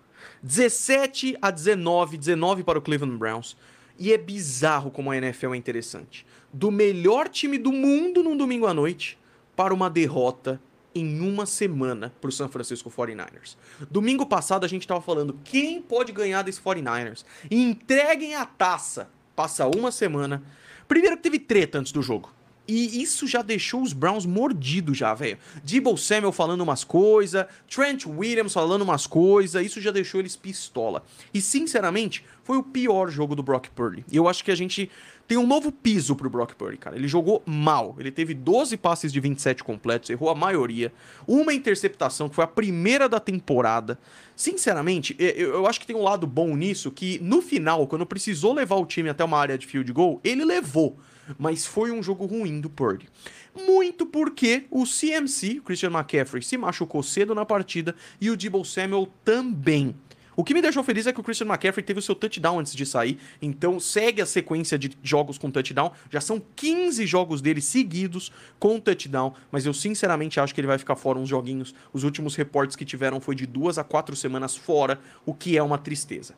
Speaker 1: 17 a 19, 19 para o Cleveland Browns. E é bizarro como a NFL é interessante. Do melhor time do mundo num domingo à noite para uma derrota em uma semana para o San Francisco 49ers. Domingo passado a gente estava falando quem pode ganhar desse 49ers. E entreguem a taça. Passa uma semana. Primeiro que teve treta antes do jogo. E isso já deixou os Browns mordidos já, velho. Debo Samuel falando umas coisas, Trent Williams falando umas coisas, isso já deixou eles pistola. E sinceramente, foi o pior jogo do Brock Purdy. E eu acho que a gente tem um novo piso pro Brock Purdy, cara. Ele jogou mal. Ele teve 12 passes de 27 completos, errou a maioria. Uma interceptação, que foi a primeira da temporada. Sinceramente, eu, eu acho que tem um lado bom nisso, que no final, quando precisou levar o time até uma área de field goal, ele levou mas foi um jogo ruim do Purdy. Muito porque o CMC, Christian McCaffrey, se machucou cedo na partida e o Debo Samuel também. O que me deixou feliz é que o Christian McCaffrey teve o seu touchdown antes de sair, então segue a sequência de jogos com touchdown. Já são 15 jogos dele seguidos com touchdown, mas eu sinceramente acho que ele vai ficar fora uns joguinhos. Os últimos reportes que tiveram foi de duas a quatro semanas fora, o que é uma tristeza.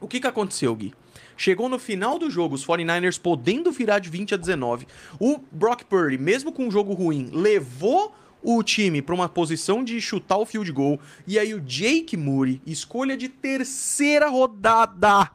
Speaker 1: O que, que aconteceu, Gui? Chegou no final do jogo, os 49ers podendo virar de 20 a 19. O Brock Purdy, mesmo com um jogo ruim, levou o time para uma posição de chutar o field goal. E aí o Jake Moody, escolha de terceira rodada,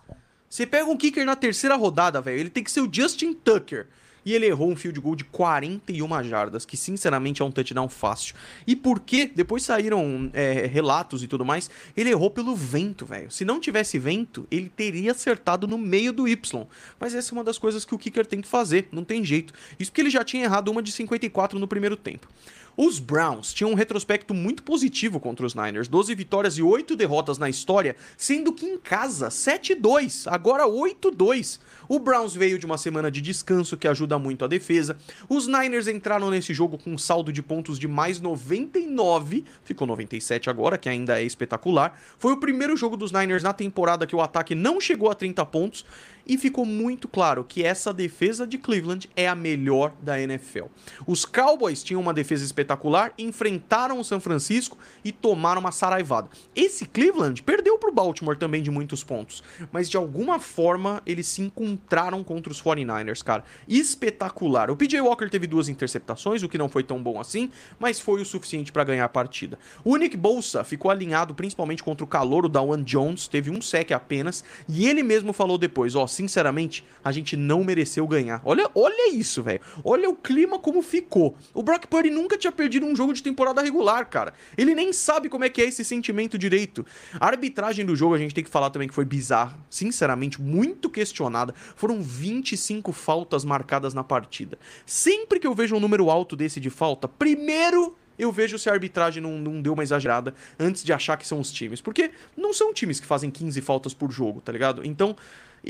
Speaker 1: Você pega um kicker na terceira rodada, velho, ele tem que ser o Justin Tucker. E ele errou um field goal de 41 jardas, que sinceramente é um touchdown fácil. E por quê? Depois saíram é, relatos e tudo mais. Ele errou pelo vento, velho. Se não tivesse vento, ele teria acertado no meio do Y. Mas essa é uma das coisas que o kicker tem que fazer, não tem jeito. Isso porque ele já tinha errado uma de 54 no primeiro tempo. Os Browns tinham um retrospecto muito positivo contra os Niners, 12 vitórias e 8 derrotas na história, sendo que em casa 7-2, agora 8-2. O Browns veio de uma semana de descanso que ajuda muito a defesa. Os Niners entraram nesse jogo com um saldo de pontos de mais 99, ficou 97 agora, que ainda é espetacular. Foi o primeiro jogo dos Niners na temporada que o ataque não chegou a 30 pontos e ficou muito claro que essa defesa de Cleveland é a melhor da NFL. Os Cowboys tinham uma defesa espetacular, enfrentaram o São Francisco e tomaram uma saraivada. Esse Cleveland perdeu para o Baltimore também de muitos pontos, mas de alguma forma eles se encontraram contra os 49ers, cara. Espetacular. O PJ Walker teve duas interceptações, o que não foi tão bom assim, mas foi o suficiente para ganhar a partida. O Nick Bolsa ficou alinhado principalmente contra o calor, o Dawan Jones, teve um sec apenas, e ele mesmo falou depois, ó, sinceramente, a gente não mereceu ganhar. Olha, olha isso, velho. Olha o clima como ficou. O Brock Purdy nunca tinha perdido um jogo de temporada regular, cara. Ele nem sabe como é que é esse sentimento direito. A arbitragem do jogo, a gente tem que falar também que foi bizarra. Sinceramente, muito questionada. Foram 25 faltas marcadas na partida. Sempre que eu vejo um número alto desse de falta, primeiro eu vejo se a arbitragem não, não, deu uma exagerada antes de achar que são os times. Porque não são times que fazem 15 faltas por jogo, tá ligado? Então,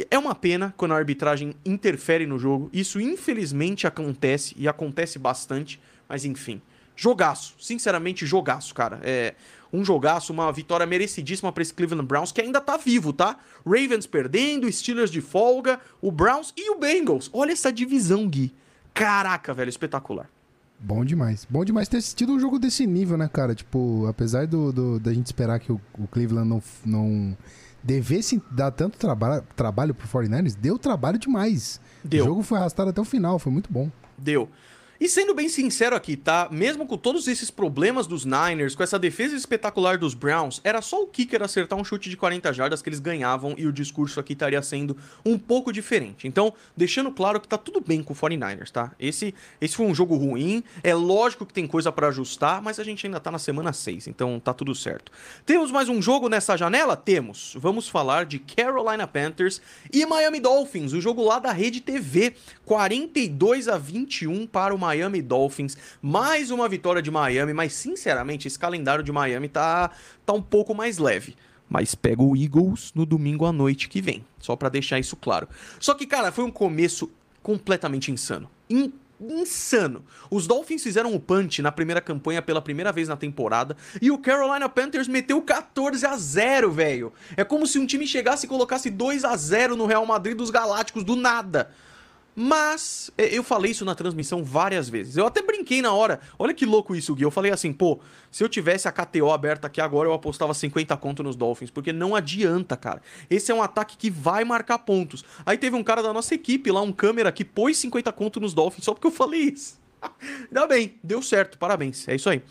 Speaker 1: é uma pena quando a arbitragem interfere no jogo. Isso infelizmente acontece e acontece bastante, mas enfim. Jogaço, sinceramente jogaço, cara. É um jogaço, uma vitória merecidíssima para esse Cleveland Browns que ainda tá vivo, tá? Ravens perdendo, Steelers de folga, o Browns e o Bengals. Olha essa divisão, Gui. Caraca, velho, espetacular.
Speaker 2: Bom demais. Bom demais ter assistido um jogo desse nível, né, cara? Tipo, apesar do, do da gente esperar que o, o Cleveland não, não devesse dar tanto traba trabalho pro 49ers, deu trabalho demais. Deu. O jogo foi arrastado até o final, foi muito bom.
Speaker 1: Deu. E sendo bem sincero aqui, tá? Mesmo com todos esses problemas dos Niners, com essa defesa espetacular dos Browns, era só o kicker acertar um chute de 40 jardas que eles ganhavam e o discurso aqui estaria sendo um pouco diferente. Então, deixando claro que tá tudo bem com o 49ers, tá? Esse, esse foi um jogo ruim, é lógico que tem coisa para ajustar, mas a gente ainda tá na semana 6, então tá tudo certo. Temos mais um jogo nessa janela? Temos. Vamos falar de Carolina Panthers e Miami Dolphins, o jogo lá da Rede TV, 42 a 21 para o Miami Dolphins. Mais uma vitória de Miami, mas sinceramente, esse calendário de Miami tá, tá um pouco mais leve. Mas pega o Eagles no domingo à noite que vem. Só para deixar isso claro. Só que, cara, foi um começo completamente insano. insano. Os Dolphins fizeram o punch na primeira campanha pela primeira vez na temporada e o Carolina Panthers meteu 14 a 0, velho. É como se um time chegasse e colocasse 2 a 0 no Real Madrid dos Galácticos do nada. Mas é, eu falei isso na transmissão várias vezes. Eu até brinquei na hora. Olha que louco isso, Gui. Eu falei assim, pô, se eu tivesse a KTO aberta aqui agora, eu apostava 50 conto nos Dolphins, porque não adianta, cara. Esse é um ataque que vai marcar pontos. Aí teve um cara da nossa equipe lá, um câmera, que pôs 50 conto nos Dolphins só porque eu falei isso. Ainda bem, deu certo, parabéns. É isso aí.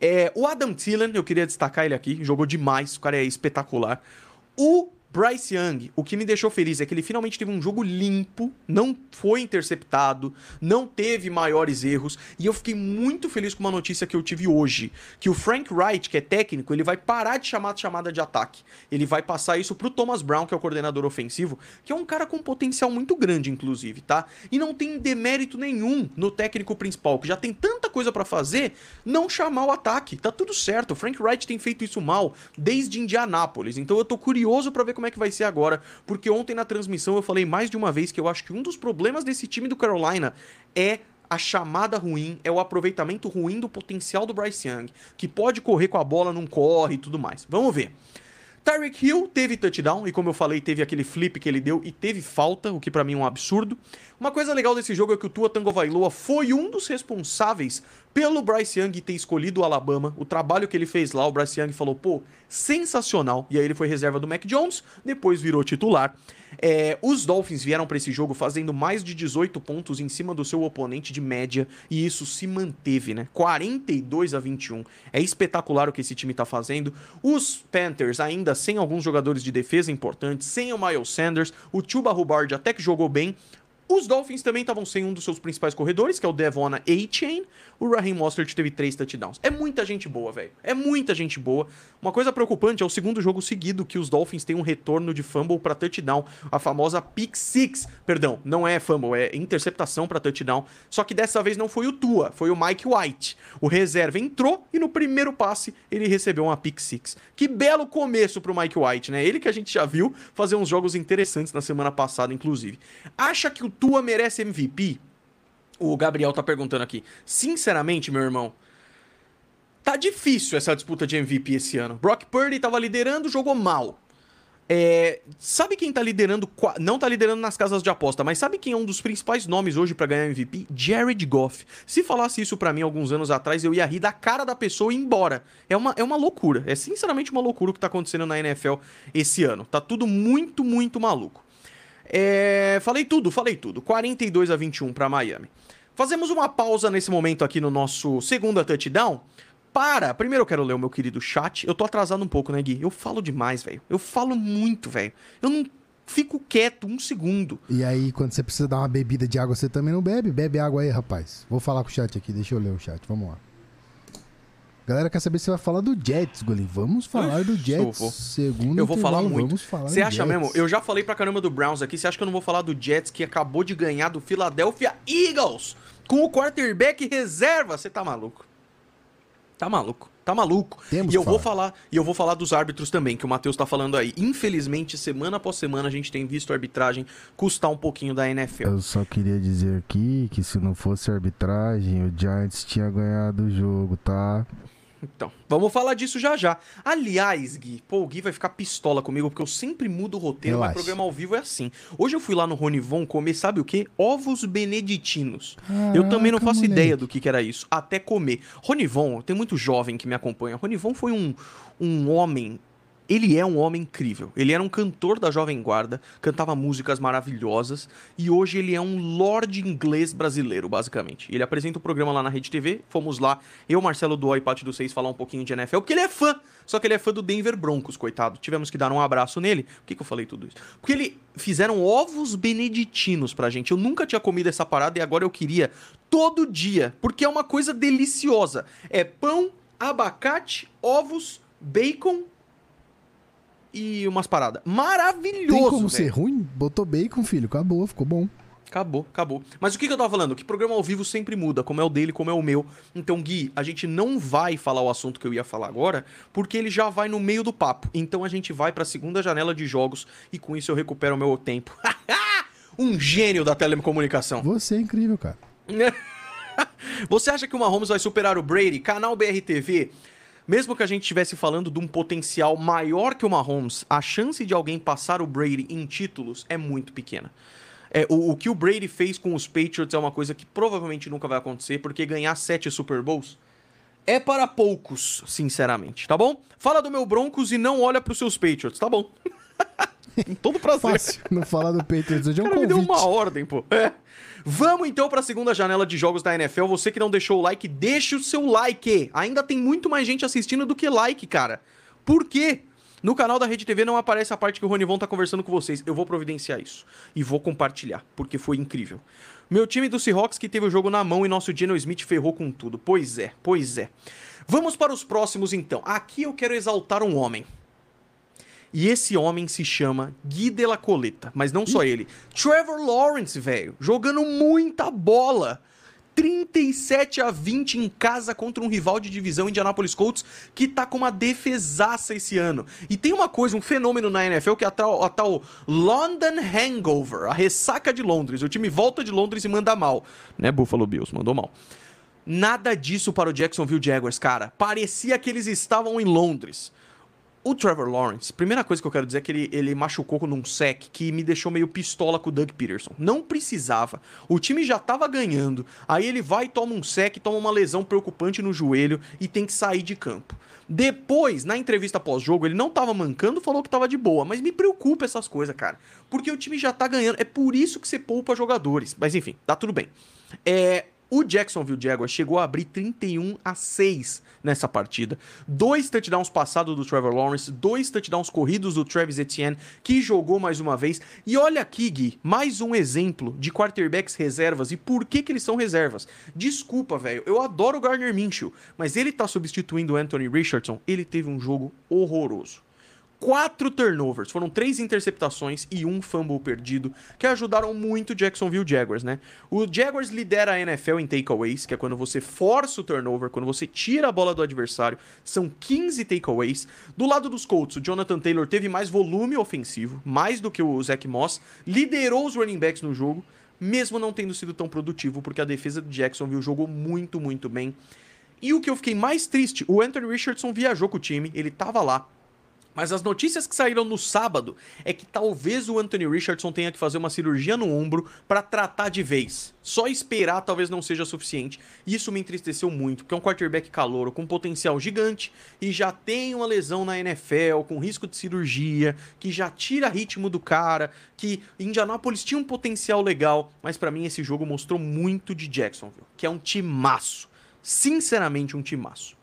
Speaker 1: É, o Adam Thielen, eu queria destacar ele aqui, jogou demais, o cara é espetacular. O Bryce Young, o que me deixou feliz é que ele finalmente teve um jogo limpo, não foi interceptado, não teve maiores erros, e eu fiquei muito feliz com uma notícia que eu tive hoje, que o Frank Wright, que é técnico, ele vai parar de chamar de chamada de ataque. Ele vai passar isso pro Thomas Brown, que é o coordenador ofensivo, que é um cara com potencial muito grande, inclusive, tá? E não tem demérito nenhum no técnico principal, que já tem tanta coisa para fazer, não chamar o ataque. Tá tudo certo. O Frank Wright tem feito isso mal desde Indianápolis, então eu tô curioso para ver como como é que vai ser agora, porque ontem na transmissão eu falei mais de uma vez que eu acho que um dos problemas desse time do Carolina é a chamada ruim, é o aproveitamento ruim do potencial do Bryce Young, que pode correr com a bola, não corre e tudo mais. Vamos ver. Tyreek Hill teve touchdown e como eu falei, teve aquele flip que ele deu e teve falta, o que para mim é um absurdo. Uma coisa legal desse jogo é que o Tua Tagovailoa foi um dos responsáveis pelo Bryce Young ter escolhido o Alabama. O trabalho que ele fez lá, o Bryce Young falou, pô, sensacional. E aí ele foi reserva do Mac Jones, depois virou titular. É, os Dolphins vieram para esse jogo fazendo mais de 18 pontos em cima do seu oponente de média e isso se manteve, né? 42 a 21. É espetacular o que esse time tá fazendo. Os Panthers ainda sem alguns jogadores de defesa importantes, sem o Miles Sanders, o Chuba Hubbard até que jogou bem, os Dolphins também estavam sem um dos seus principais corredores, que é o Devon A-Chain. O Raheem Mostert teve três touchdowns. É muita gente boa, velho. É muita gente boa. Uma coisa preocupante é o segundo jogo seguido que os Dolphins têm um retorno de fumble para touchdown, a famosa pick six. Perdão, não é fumble, é interceptação para touchdown. Só que dessa vez não foi o Tua, foi o Mike White. O reserva entrou e no primeiro passe ele recebeu uma pick six. Que belo começo pro Mike White, né? Ele que a gente já viu fazer uns jogos interessantes na semana passada, inclusive. Acha que o Tua merece MVP? O Gabriel tá perguntando aqui. Sinceramente, meu irmão, tá difícil essa disputa de MVP esse ano. Brock Purdy tava liderando, jogou mal. É, sabe quem tá liderando? Não tá liderando nas casas de aposta, mas sabe quem é um dos principais nomes hoje para ganhar MVP? Jared Goff. Se falasse isso para mim alguns anos atrás, eu ia rir da cara da pessoa e ir embora. É uma, é uma loucura. É sinceramente uma loucura o que tá acontecendo na NFL esse ano. Tá tudo muito, muito maluco. É, falei tudo, falei tudo. 42 a 21 para Miami. Fazemos uma pausa nesse momento aqui no nosso segundo touchdown. Para! Primeiro eu quero ler o meu querido chat. Eu tô atrasado um pouco, né, Gui? Eu falo demais, velho. Eu falo muito, velho. Eu não fico quieto um segundo.
Speaker 2: E aí, quando você precisa dar uma bebida de água, você também não bebe? Bebe água aí, rapaz. Vou falar com o chat aqui, deixa eu ler o chat. Vamos lá. Galera quer saber se vai falar do Jets, Golim. Vamos falar do Jets.
Speaker 1: vou.
Speaker 2: Segundo
Speaker 1: Eu vou falar muito.
Speaker 2: Vamos falar
Speaker 1: Você acha
Speaker 2: Jets.
Speaker 1: mesmo? Eu já falei pra caramba do Browns aqui. Você acha que eu não vou falar do Jets que acabou de ganhar do Philadelphia Eagles com o quarterback reserva? Você tá maluco? Tá maluco? Tá maluco?
Speaker 2: Temos
Speaker 1: e eu
Speaker 2: que
Speaker 1: vou falar, e eu vou falar dos árbitros também, que o Matheus tá falando aí. Infelizmente, semana após semana a gente tem visto a arbitragem custar um pouquinho da NFL.
Speaker 2: Eu só queria dizer aqui que se não fosse arbitragem, o Giants tinha ganhado o jogo, tá?
Speaker 1: Então, vamos falar disso já já. Aliás, Gui, pô, o Gui vai ficar pistola comigo, porque eu sempre mudo o roteiro, mas
Speaker 2: Relaxa.
Speaker 1: programa ao vivo é assim. Hoje eu fui lá no Ronivon comer, sabe o quê? Ovos beneditinos. eu também não faço
Speaker 2: moleque.
Speaker 1: ideia do que, que era isso, até comer. Ronivon, tem muito jovem que me acompanha. Ronivon foi um, um homem ele é um homem incrível. Ele era um cantor da Jovem Guarda, cantava músicas maravilhosas e hoje ele é um lord inglês brasileiro, basicamente. Ele apresenta o programa lá na Rede TV. Fomos lá, eu, Marcelo Duó e do Seis falar um pouquinho de NFL, porque ele é fã. Só que ele é fã do Denver Broncos, coitado. Tivemos que dar um abraço nele. Por que, que eu falei tudo isso? Porque ele fizeram ovos beneditinos pra gente. Eu nunca tinha comido essa parada e agora eu queria todo dia, porque é uma coisa deliciosa. É pão, abacate, ovos, bacon e umas paradas. Maravilhoso,
Speaker 2: Tem como
Speaker 1: velho.
Speaker 2: ser ruim? Botou bacon, filho. Acabou, ficou bom.
Speaker 1: Acabou, acabou. Mas o que, que eu tava falando? Que programa ao vivo sempre muda, como é o dele, como é o meu. Então, Gui, a gente não vai falar o assunto que eu ia falar agora, porque ele já vai no meio do papo. Então a gente vai pra segunda janela de jogos e com isso eu recupero o meu tempo. um gênio da telecomunicação.
Speaker 2: Você é incrível, cara.
Speaker 1: Você acha que o Mahomes vai superar o Brady? Canal BRTV. Mesmo que a gente estivesse falando de um potencial maior que o Mahomes, a chance de alguém passar o Brady em títulos é muito pequena. É, o, o que o Brady fez com os Patriots é uma coisa que provavelmente nunca vai acontecer, porque ganhar sete Super Bowls é para poucos, sinceramente, tá bom? Fala do meu Broncos e não olha pros seus Patriots, tá bom? Com todo prazer.
Speaker 2: Fácil. Não falar do Patriots hoje é um
Speaker 1: cara me deu
Speaker 2: convite.
Speaker 1: uma ordem, pô. É. Vamos então para a segunda janela de jogos da NFL. Você que não deixou o like, deixe o seu like. Ainda tem muito mais gente assistindo do que like, cara. Por quê? No canal da Rede TV não aparece a parte que o Ronivon tá conversando com vocês. Eu vou providenciar isso. E vou compartilhar, porque foi incrível. Meu time do Seahawks que teve o jogo na mão e nosso Geno Smith ferrou com tudo. Pois é, pois é. Vamos para os próximos então. Aqui eu quero exaltar um homem. E esse homem se chama Gui de la Coleta. Mas não só ele. Trevor Lawrence, velho. Jogando muita bola. 37 a 20 em casa contra um rival de divisão Indianapolis Colts que tá com uma defesaça esse ano. E tem uma coisa, um fenômeno na NFL que é a tal, a tal London Hangover, a ressaca de Londres. O time volta de Londres e manda mal. Né, Buffalo Bills? Mandou mal. Nada disso para o Jacksonville Jaguars, cara. Parecia que eles estavam em Londres. O Trevor Lawrence, primeira coisa que eu quero dizer é que ele, ele machucou num sec que me deixou meio pistola com o Doug Peterson. Não precisava. O time já tava ganhando. Aí ele vai, toma um sec, toma uma lesão preocupante no joelho e tem que sair de campo. Depois, na entrevista pós-jogo, ele não tava mancando, falou que tava de boa. Mas me preocupa essas coisas, cara. Porque o time já tá ganhando. É por isso que você poupa jogadores. Mas enfim, tá tudo bem. É, o Jacksonville Jaguars chegou a abrir 31 a 6 nessa partida. Dois touchdowns passados do Trevor Lawrence, dois touchdowns corridos do Travis Etienne, que jogou mais uma vez. E olha aqui, Gui, mais um exemplo de quarterbacks reservas e por que, que eles são reservas. Desculpa, velho, eu adoro o Gardner Minshew, mas ele tá substituindo o Anthony Richardson, ele teve um jogo horroroso quatro turnovers, foram três interceptações e um fumble perdido, que ajudaram muito o Jacksonville Jaguars, né? O Jaguars lidera a NFL em takeaways, que é quando você força o turnover, quando você tira a bola do adversário, são 15 takeaways. Do lado dos Colts, o Jonathan Taylor teve mais volume ofensivo, mais do que o Zach Moss, liderou os running backs no jogo, mesmo não tendo sido tão produtivo, porque a defesa do Jacksonville jogou muito, muito bem. E o que eu fiquei mais triste, o Anthony Richardson viajou com o time, ele tava lá, mas as notícias que saíram no sábado é que talvez o Anthony Richardson tenha que fazer uma cirurgia no ombro para tratar de vez. Só esperar talvez não seja suficiente. Isso me entristeceu muito, porque é um quarterback calouro com potencial gigante e já tem uma lesão na NFL com risco de cirurgia, que já tira ritmo do cara, que Indianapolis tinha um potencial legal, mas para mim esse jogo mostrou muito de Jacksonville, que é um timaço. Sinceramente um timaço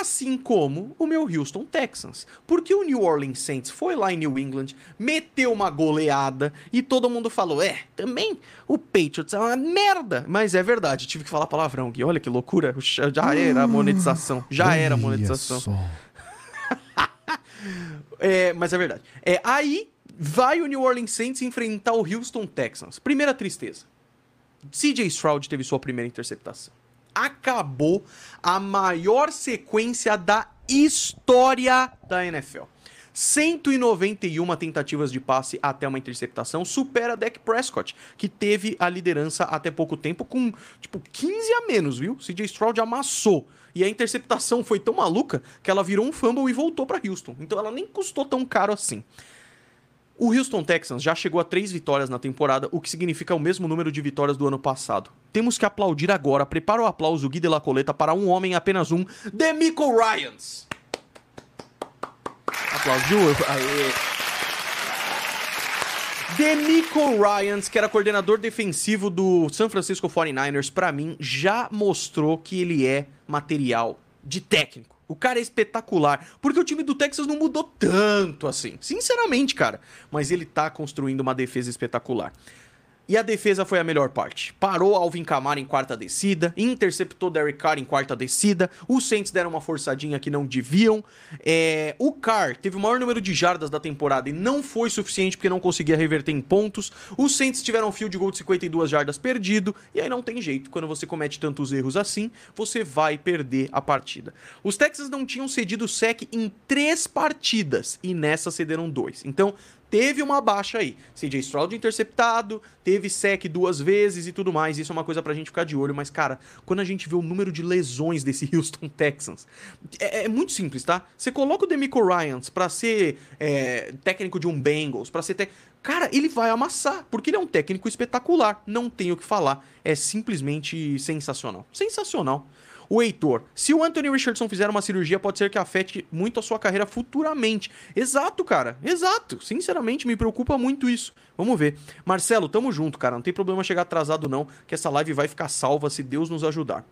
Speaker 1: assim como o meu Houston Texans. Porque o New Orleans Saints foi lá em New England, meteu uma goleada e todo mundo falou: é, também o Patriots é uma merda. Mas é verdade, tive que falar palavrão, Gui. Olha que loucura, já era a monetização. Já era a monetização. é, mas é verdade. É, aí vai o New Orleans Saints enfrentar o Houston Texans. Primeira tristeza. CJ Stroud teve sua primeira interceptação acabou a maior sequência da história da NFL. 191 tentativas de passe até uma interceptação, supera Dak Prescott, que teve a liderança até pouco tempo com, tipo, 15 a menos, viu? CJ Stroud amassou. E a interceptação foi tão maluca que ela virou um fumble e voltou para Houston. Então ela nem custou tão caro assim. O Houston Texans já chegou a três vitórias na temporada, o que significa o mesmo número de vitórias do ano passado. Temos que aplaudir agora, prepara o aplauso Gui de la Coleta para um homem, apenas um, Demico Ryans. Aplaudiu? Aê. Demico Ryans, que era coordenador defensivo do San Francisco 49ers, para mim já mostrou que ele é material de técnico. O cara é espetacular. Porque o time do Texas não mudou tanto assim. Sinceramente, cara. Mas ele tá construindo uma defesa espetacular. E a defesa foi a melhor parte. Parou Alvin Kamara em quarta descida, interceptou Derek Carr em quarta descida, os Saints deram uma forçadinha que não deviam. É... o Carr teve o maior número de jardas da temporada e não foi suficiente porque não conseguia reverter em pontos. Os Saints tiveram um field goal de 52 jardas perdido, e aí não tem jeito. Quando você comete tantos erros assim, você vai perder a partida. Os Texans não tinham cedido sec em três partidas, e nessa cederam dois. Então, teve uma baixa aí. CJ Stroud interceptado, teve sec duas vezes e tudo mais. Isso é uma coisa pra gente ficar de olho. Mas, cara, quando a gente vê o número de lesões desse Houston Texans, é, é muito simples, tá? Você coloca o Demico Ryans pra ser é, técnico de um Bengals, pra ser técnico. Cara, ele vai amassar, porque ele é um técnico espetacular. Não tenho o que falar. É simplesmente sensacional. Sensacional. O Heitor, se o Anthony Richardson fizer uma cirurgia, pode ser que afete muito a sua carreira futuramente. Exato, cara. Exato. Sinceramente, me preocupa muito isso. Vamos ver. Marcelo, tamo junto, cara. Não tem problema chegar atrasado, não, que essa live vai ficar salva se Deus nos ajudar.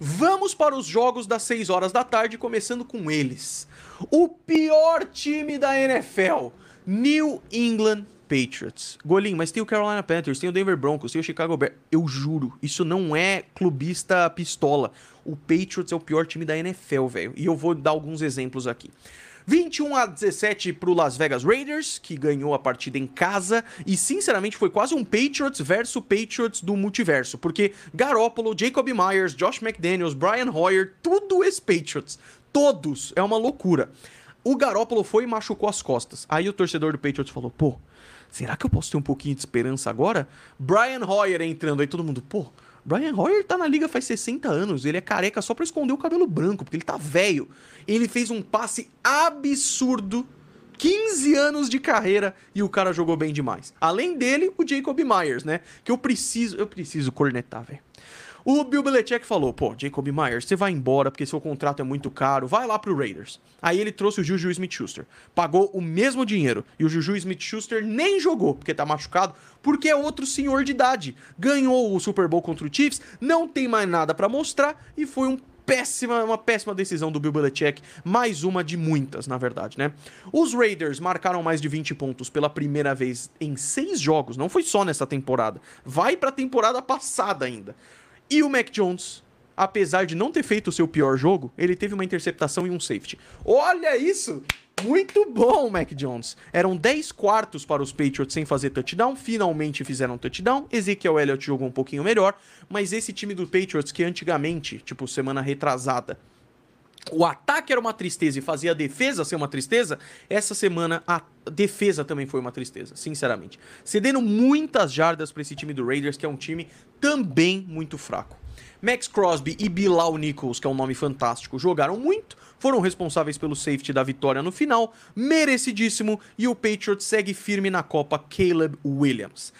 Speaker 1: Vamos para os jogos das 6 horas da tarde, começando com eles. O pior time da NFL, New England Patriots. Golim, mas tem o Carolina Panthers, tem o Denver Broncos, tem o Chicago Bears. Eu juro, isso não é clubista pistola. O Patriots é o pior time da NFL, velho. E eu vou dar alguns exemplos aqui. 21 a 17 pro Las Vegas Raiders, que ganhou a partida em casa, e sinceramente foi quase um Patriots versus Patriots do multiverso, porque Garoppolo, Jacob Myers, Josh McDaniels, Brian Hoyer, tudo ex-Patriots. Todos. É uma loucura. O Garoppolo foi e machucou as costas. Aí o torcedor do Patriots falou: pô, será que eu posso ter um pouquinho de esperança agora? Brian Hoyer entrando, aí todo mundo, pô, Brian Hoyer tá na liga faz 60 anos, ele é careca só pra esconder o cabelo branco, porque ele tá velho. Ele fez um passe absurdo 15 anos de carreira e o cara jogou bem demais. Além dele, o Jacob Myers, né? Que eu preciso, eu preciso cornetar, velho. O Bill Belichick falou: pô, Jacob Myers, você vai embora porque seu contrato é muito caro, vai lá pro Raiders. Aí ele trouxe o Juju Smith-Schuster, pagou o mesmo dinheiro e o Juju Smith-Schuster nem jogou porque tá machucado, porque é outro senhor de idade. Ganhou o Super Bowl contra o Chiefs, não tem mais nada para mostrar e foi um péssima, uma péssima decisão do Bill Belichick, mais uma de muitas, na verdade, né? Os Raiders marcaram mais de 20 pontos pela primeira vez em seis jogos, não foi só nessa temporada, vai pra temporada passada ainda. E o Mac Jones, apesar de não ter feito o seu pior jogo, ele teve uma interceptação e um safety. Olha isso! Muito bom, Mac Jones. Eram 10 quartos para os Patriots sem fazer touchdown, finalmente fizeram touchdown. Ezekiel Elliott jogou um pouquinho melhor, mas esse time do Patriots que antigamente, tipo semana retrasada, o ataque era uma tristeza e fazia a defesa ser uma tristeza, essa semana a defesa também foi uma tristeza, sinceramente. Cedendo muitas jardas para esse time do Raiders, que é um time também muito fraco. Max Crosby e Bilal Nichols, que é um nome fantástico, jogaram muito, foram responsáveis pelo safety da vitória no final, merecidíssimo, e o Patriots segue firme na Copa Caleb Williams.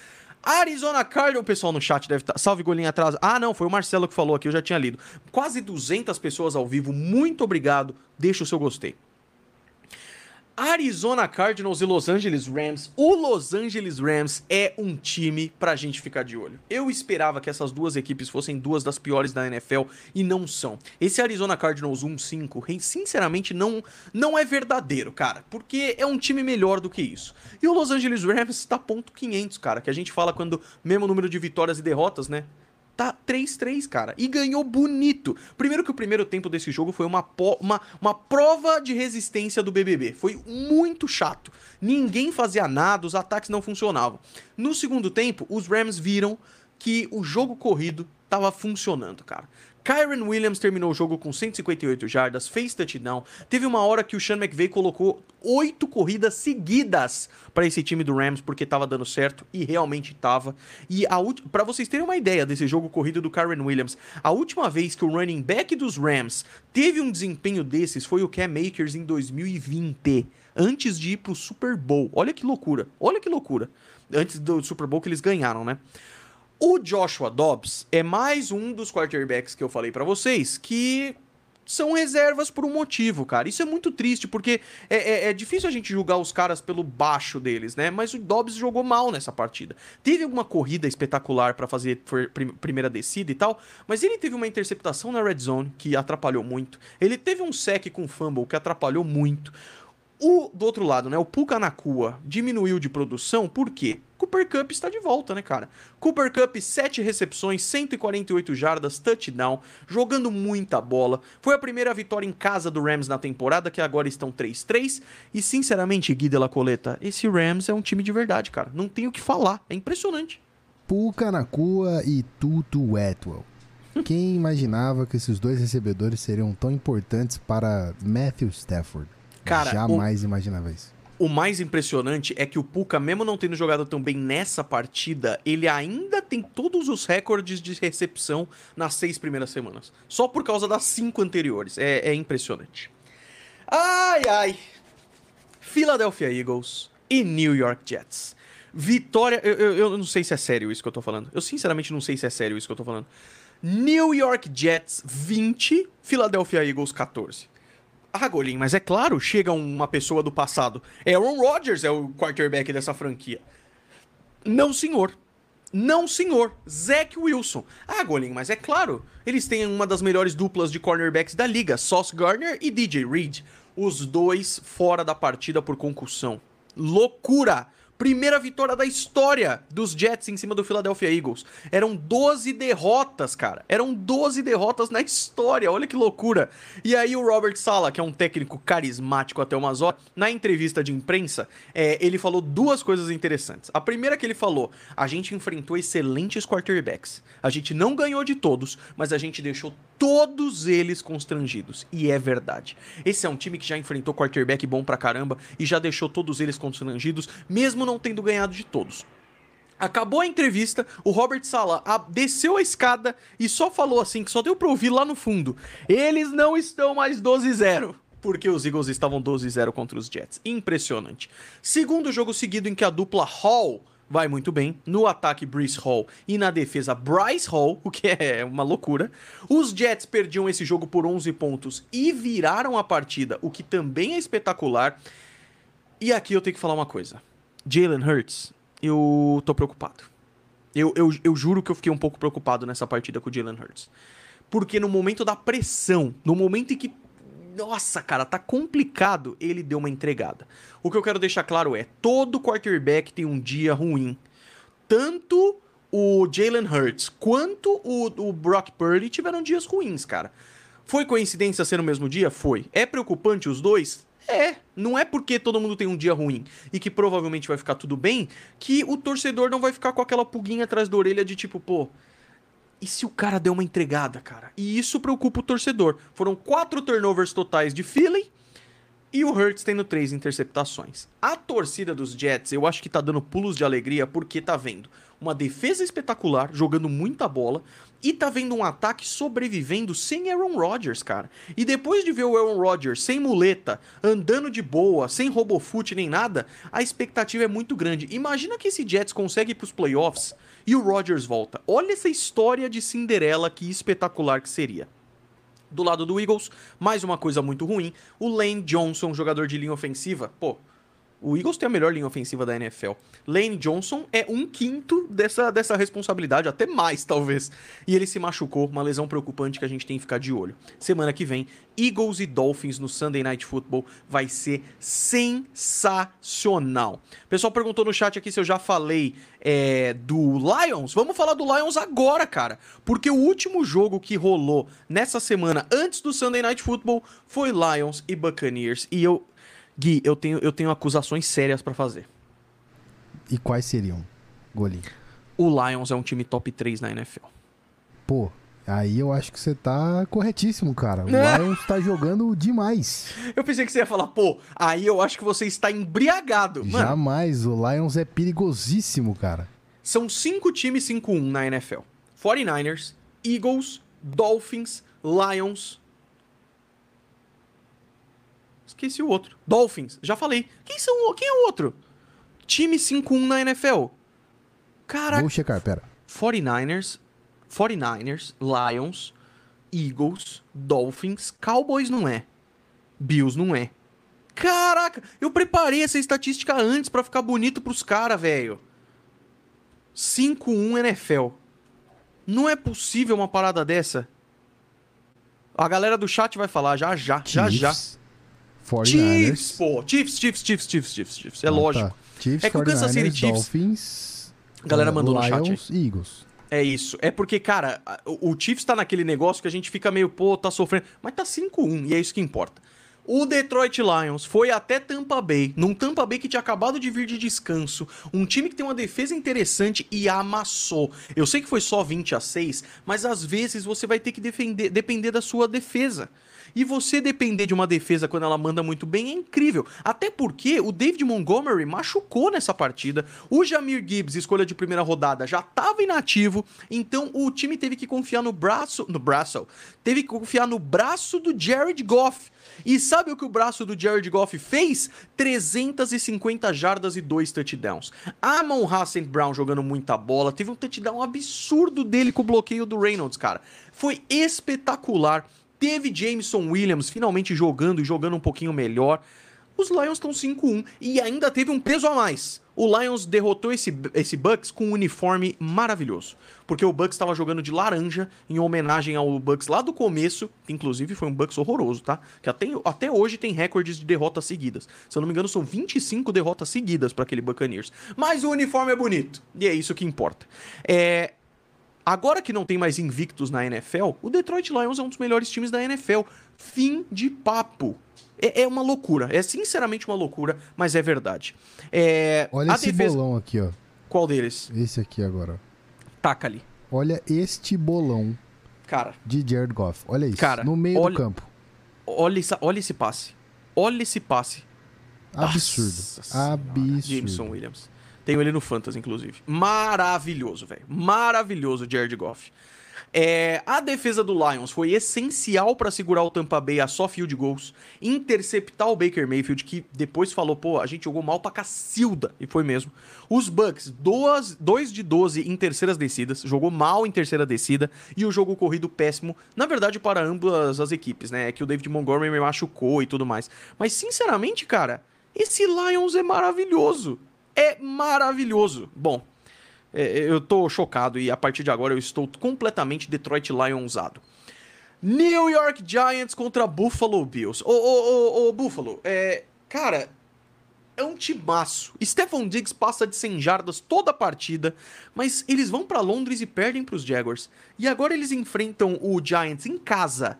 Speaker 1: Arizona Cardinals, o pessoal no chat deve estar. Tá, salve golinho atrás. Ah, não, foi o Marcelo que falou aqui, eu já tinha lido. Quase 200 pessoas ao vivo, muito obrigado. Deixa o seu gostei. Arizona Cardinals e Los Angeles Rams. O Los Angeles Rams é um time pra gente ficar de olho. Eu esperava que essas duas equipes fossem duas das piores da NFL e não são. Esse Arizona Cardinals 1-5, sinceramente, não, não é verdadeiro, cara, porque é um time melhor do que isso. E o Los Angeles Rams tá ponto .500, cara, que a gente fala quando mesmo número de vitórias e derrotas, né? Tá 3-3, cara. E ganhou bonito. Primeiro que o primeiro tempo desse jogo foi uma, uma, uma prova de resistência do BBB. Foi muito chato. Ninguém fazia nada, os ataques não funcionavam. No segundo tempo, os Rams viram que o jogo corrido tava funcionando, cara. Kyron Williams terminou o jogo com 158 jardas, fez touchdown. Teve uma hora que o Sean McVay colocou oito corridas seguidas para esse time do Rams porque tava dando certo e realmente tava. E para vocês terem uma ideia desse jogo corrido do Kyron Williams, a última vez que o running back dos Rams teve um desempenho desses foi o Cam Makers em 2020, antes de ir pro Super Bowl. Olha que loucura. Olha que loucura. Antes do Super Bowl que eles ganharam, né? O Joshua Dobbs é mais um dos quarterbacks que eu falei para vocês que são reservas por um motivo, cara. Isso é muito triste, porque é, é, é, difícil a gente julgar os caras pelo baixo deles, né? Mas o Dobbs jogou mal nessa partida. Teve alguma corrida espetacular para fazer primeira descida e tal, mas ele teve uma interceptação na red zone que atrapalhou muito. Ele teve um sec com fumble que atrapalhou muito. O do outro lado, né? O Puka Nakua diminuiu de produção, por quê? Cooper Cup está de volta, né, cara? Cooper Cup, 7 recepções, 148 jardas, touchdown, jogando muita bola. Foi a primeira vitória em casa do Rams na temporada, que agora estão 3-3. E, sinceramente, Gui de la Coleta, esse Rams é um time de verdade, cara. Não tenho o que falar. É impressionante.
Speaker 2: Puka Nakua e Tutu Atwell. Quem imaginava que esses dois recebedores seriam tão importantes para Matthew Stafford? Cara, jamais o, imaginava isso.
Speaker 1: O mais impressionante é que o Puka, mesmo não tendo jogado tão bem nessa partida, ele ainda tem todos os recordes de recepção nas seis primeiras semanas. Só por causa das cinco anteriores. É, é impressionante. Ai, ai. Philadelphia Eagles e New York Jets. Vitória. Eu, eu, eu, não sei se é sério isso que eu tô falando. Eu sinceramente não sei se é sério isso que eu tô falando. New York Jets 20, Philadelphia Eagles 14. Ah, Golim, mas é claro, chega uma pessoa do passado. Aaron Rodgers é o quarterback dessa franquia. Não, senhor. Não, senhor. Zach Wilson. Ah, Golim, mas é claro. Eles têm uma das melhores duplas de cornerbacks da liga, Sauce Gardner e DJ Reed. Os dois fora da partida por concussão. Loucura! Primeira vitória da história dos Jets em cima do Philadelphia Eagles. Eram 12 derrotas, cara. Eram 12 derrotas na história. Olha que loucura. E aí o Robert Sala, que é um técnico carismático até umas horas, na entrevista de imprensa, é, ele falou duas coisas interessantes. A primeira que ele falou, a gente enfrentou excelentes quarterbacks. A gente não ganhou de todos, mas a gente deixou todos eles constrangidos. E é verdade. Esse é um time que já enfrentou quarterback bom pra caramba e já deixou todos eles constrangidos, mesmo não tendo ganhado de todos. Acabou a entrevista, o Robert Sala desceu a escada e só falou assim, que só deu pra ouvir lá no fundo. Eles não estão mais 12-0 porque os Eagles estavam 12-0 contra os Jets. Impressionante. Segundo jogo seguido em que a dupla Hall vai muito bem. No ataque, Brees Hall. E na defesa, Bryce Hall, o que é uma loucura. Os Jets perdiam esse jogo por 11 pontos e viraram a partida, o que também é espetacular. E aqui eu tenho que falar uma coisa. Jalen Hurts, eu tô preocupado. Eu, eu, eu juro que eu fiquei um pouco preocupado nessa partida com o Jalen Hurts. Porque no momento da pressão, no momento em que nossa, cara, tá complicado, ele deu uma entregada. O que eu quero deixar claro é, todo quarterback tem um dia ruim. Tanto o Jalen Hurts quanto o, o Brock Purdy tiveram dias ruins, cara. Foi coincidência ser no mesmo dia? Foi. É preocupante os dois? É. Não é porque todo mundo tem um dia ruim e que provavelmente vai ficar tudo bem que o torcedor não vai ficar com aquela pulguinha atrás da orelha de tipo, pô, e se o cara deu uma entregada, cara? E isso preocupa o torcedor. Foram quatro turnovers totais de Philly e o Hurts tendo três interceptações. A torcida dos Jets, eu acho que tá dando pulos de alegria porque tá vendo uma defesa espetacular, jogando muita bola, e tá vendo um ataque sobrevivendo sem Aaron Rodgers, cara. E depois de ver o Aaron Rodgers sem muleta, andando de boa, sem robofoot nem nada, a expectativa é muito grande. Imagina que esse Jets consegue ir pros playoffs e o Rodgers volta. Olha essa história de Cinderela que espetacular que seria. Do lado do Eagles, mais uma coisa muito ruim. O Lane Johnson, jogador de linha ofensiva, pô, o Eagles tem a melhor linha ofensiva da NFL. Lane Johnson é um quinto dessa, dessa responsabilidade, até mais, talvez. E ele se machucou, uma lesão preocupante que a gente tem que ficar de olho. Semana que vem, Eagles e Dolphins no Sunday Night Football vai ser sensacional. O pessoal perguntou no chat aqui se eu já falei é, do Lions. Vamos falar do Lions agora, cara. Porque o último jogo que rolou nessa semana, antes do Sunday Night Football, foi Lions e Buccaneers. E eu Gui, eu tenho, eu tenho acusações sérias para fazer.
Speaker 2: E quais seriam, Golim?
Speaker 1: O Lions é um time top 3 na NFL.
Speaker 2: Pô, aí eu acho que você tá corretíssimo, cara. O Lions tá jogando demais.
Speaker 1: Eu pensei que você ia falar, pô, aí eu acho que você está embriagado.
Speaker 2: Mano, Jamais, o Lions é perigosíssimo, cara.
Speaker 1: São cinco times 5-1 na NFL. 49ers, Eagles, Dolphins, Lions, Esqueci o outro. Dolphins, já falei. Quem são quem é o outro? Time 5-1 na NFL. Caraca.
Speaker 2: Vou checar, pera.
Speaker 1: 49ers, 49ers, Lions, Eagles, Dolphins, Cowboys não é. Bills não é. Caraca, eu preparei essa estatística antes para ficar bonito pros caras, velho. 5-1 NFL. Não é possível uma parada dessa. A galera do chat vai falar já já, Chiefs. já já. 49ers. Chiefs, pô. Chiefs, Chiefs, Chiefs, Chiefs, Chiefs, Chiefs. É ah, lógico. Tá.
Speaker 2: Chiefs, é que o Kansas City Chiefs... Dolphins...
Speaker 1: A galera mandou Lions, no chat.
Speaker 2: Aí. Eagles.
Speaker 1: É isso. É porque, cara, o, o Chiefs tá naquele negócio que a gente fica meio, pô, tá sofrendo. Mas tá 5-1 e é isso que importa. O Detroit Lions foi até Tampa Bay, num Tampa Bay que tinha acabado de vir de descanso, um time que tem uma defesa interessante e amassou. Eu sei que foi só 20 a 6, mas às vezes você vai ter que defender, depender da sua defesa. E você depender de uma defesa quando ela manda muito bem é incrível. Até porque o David Montgomery machucou nessa partida. O Jamir Gibbs, escolha de primeira rodada, já estava inativo. Então o time teve que confiar no braço. No braço. Teve que confiar no braço do Jared Goff. E sabe o que o braço do Jared Goff fez? 350 jardas e dois touchdowns. Amon Hassan Brown jogando muita bola. Teve um touchdown absurdo dele com o bloqueio do Reynolds, cara. Foi espetacular. Teve Jameson Williams finalmente jogando e jogando um pouquinho melhor. Os Lions estão 5-1 e ainda teve um peso a mais. O Lions derrotou esse, esse Bucks com um uniforme maravilhoso. Porque o Bucks estava jogando de laranja em homenagem ao Bucks lá do começo. Que inclusive foi um Bucks horroroso, tá? Que até, até hoje tem recordes de derrotas seguidas. Se eu não me engano, são 25 derrotas seguidas para aquele Buccaneers. Mas o uniforme é bonito. E é isso que importa. É, Agora que não tem mais invictos na NFL, o Detroit Lions é um dos melhores times da NFL. Fim de papo. É, é uma loucura. É sinceramente uma loucura, mas é verdade. É,
Speaker 2: Olha esse defesa... bolão aqui, ó.
Speaker 1: Qual deles?
Speaker 2: Esse aqui agora.
Speaker 1: Taca ali.
Speaker 2: Olha este bolão.
Speaker 1: Cara.
Speaker 2: De Jared Goff. Olha isso. Cara, no meio olha, do campo.
Speaker 1: Olha, essa, olha esse passe. Olha esse passe.
Speaker 2: Absurdo. Nossa Absurdo.
Speaker 1: Jameson Williams. Tenho ele no Fantasy, inclusive. Maravilhoso, velho. Maravilhoso, Jared Goff. É, a defesa do Lions foi essencial para segurar o Tampa Bay a só field goals, interceptar o Baker Mayfield, que depois falou, pô, a gente jogou mal pra cacilda, e foi mesmo. Os Bucks, 2 de 12 em terceiras descidas, jogou mal em terceira descida, e o jogo corrido péssimo, na verdade, para ambas as equipes, né? É que o David Montgomery me machucou e tudo mais. Mas, sinceramente, cara, esse Lions é maravilhoso. É maravilhoso. Bom, é, eu tô chocado e a partir de agora eu estou completamente Detroit Lionsado. New York Giants contra Buffalo Bills. Ô, ô, ô, ô Buffalo, é. Cara, é um timaço. Stephon Diggs passa de 100 jardas toda a partida, mas eles vão para Londres e perdem para os Jaguars. E agora eles enfrentam o Giants em casa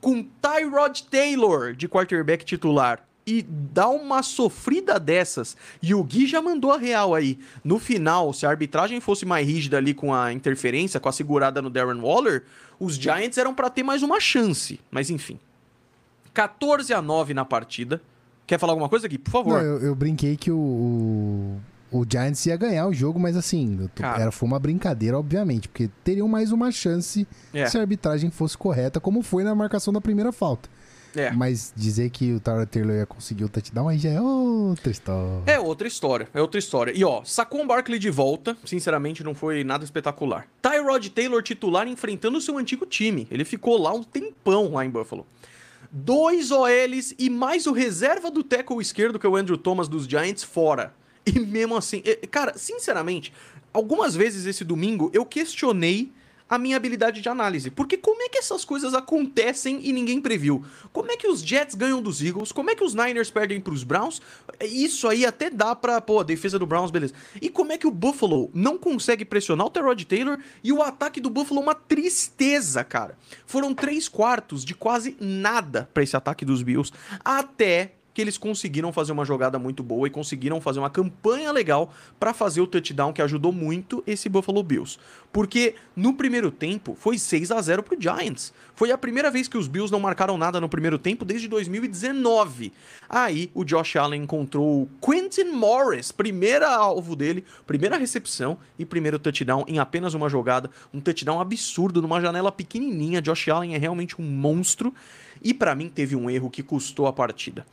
Speaker 1: com Tyrod Taylor de quarterback titular e dá uma sofrida dessas. E o Gui já mandou a real aí. No final, se a arbitragem fosse mais rígida ali com a interferência, com a segurada no Darren Waller, os Giants eram para ter mais uma chance. Mas enfim. 14 a 9 na partida. Quer falar alguma coisa aqui? Por favor.
Speaker 2: Não, eu, eu, brinquei que o, o, o, Giants ia ganhar o jogo, mas assim, tô, era, foi uma brincadeira, obviamente, porque teriam mais uma chance é. se a arbitragem fosse correta, como foi na marcação da primeira falta. É. Mas dizer que o Tyler Taylor ia conseguir o touchdown aí já é outra história.
Speaker 1: É outra história, é outra história. E ó, sacou um Barkley de volta, sinceramente não foi nada espetacular. Tyrod Taylor titular enfrentando o seu antigo time. Ele ficou lá um tempão lá em Buffalo. Dois OLs e mais o reserva do tackle esquerdo, que é o Andrew Thomas dos Giants, fora. E mesmo assim, cara, sinceramente, algumas vezes esse domingo eu questionei a minha habilidade de análise. Porque como é que essas coisas acontecem e ninguém previu? Como é que os Jets ganham dos Eagles? Como é que os Niners perdem para os Browns? Isso aí até dá pra, pô, a defesa do Browns, beleza. E como é que o Buffalo não consegue pressionar o Terod Taylor e o ataque do Buffalo é uma tristeza, cara. Foram três quartos de quase nada para esse ataque dos Bills até que eles conseguiram fazer uma jogada muito boa e conseguiram fazer uma campanha legal para fazer o touchdown que ajudou muito esse Buffalo Bills. Porque no primeiro tempo foi 6 a 0 pro Giants. Foi a primeira vez que os Bills não marcaram nada no primeiro tempo desde 2019. Aí o Josh Allen encontrou o Quentin Morris, primeira alvo dele, primeira recepção e primeiro touchdown em apenas uma jogada, um touchdown absurdo numa janela pequenininha. Josh Allen é realmente um monstro e para mim teve um erro que custou a partida.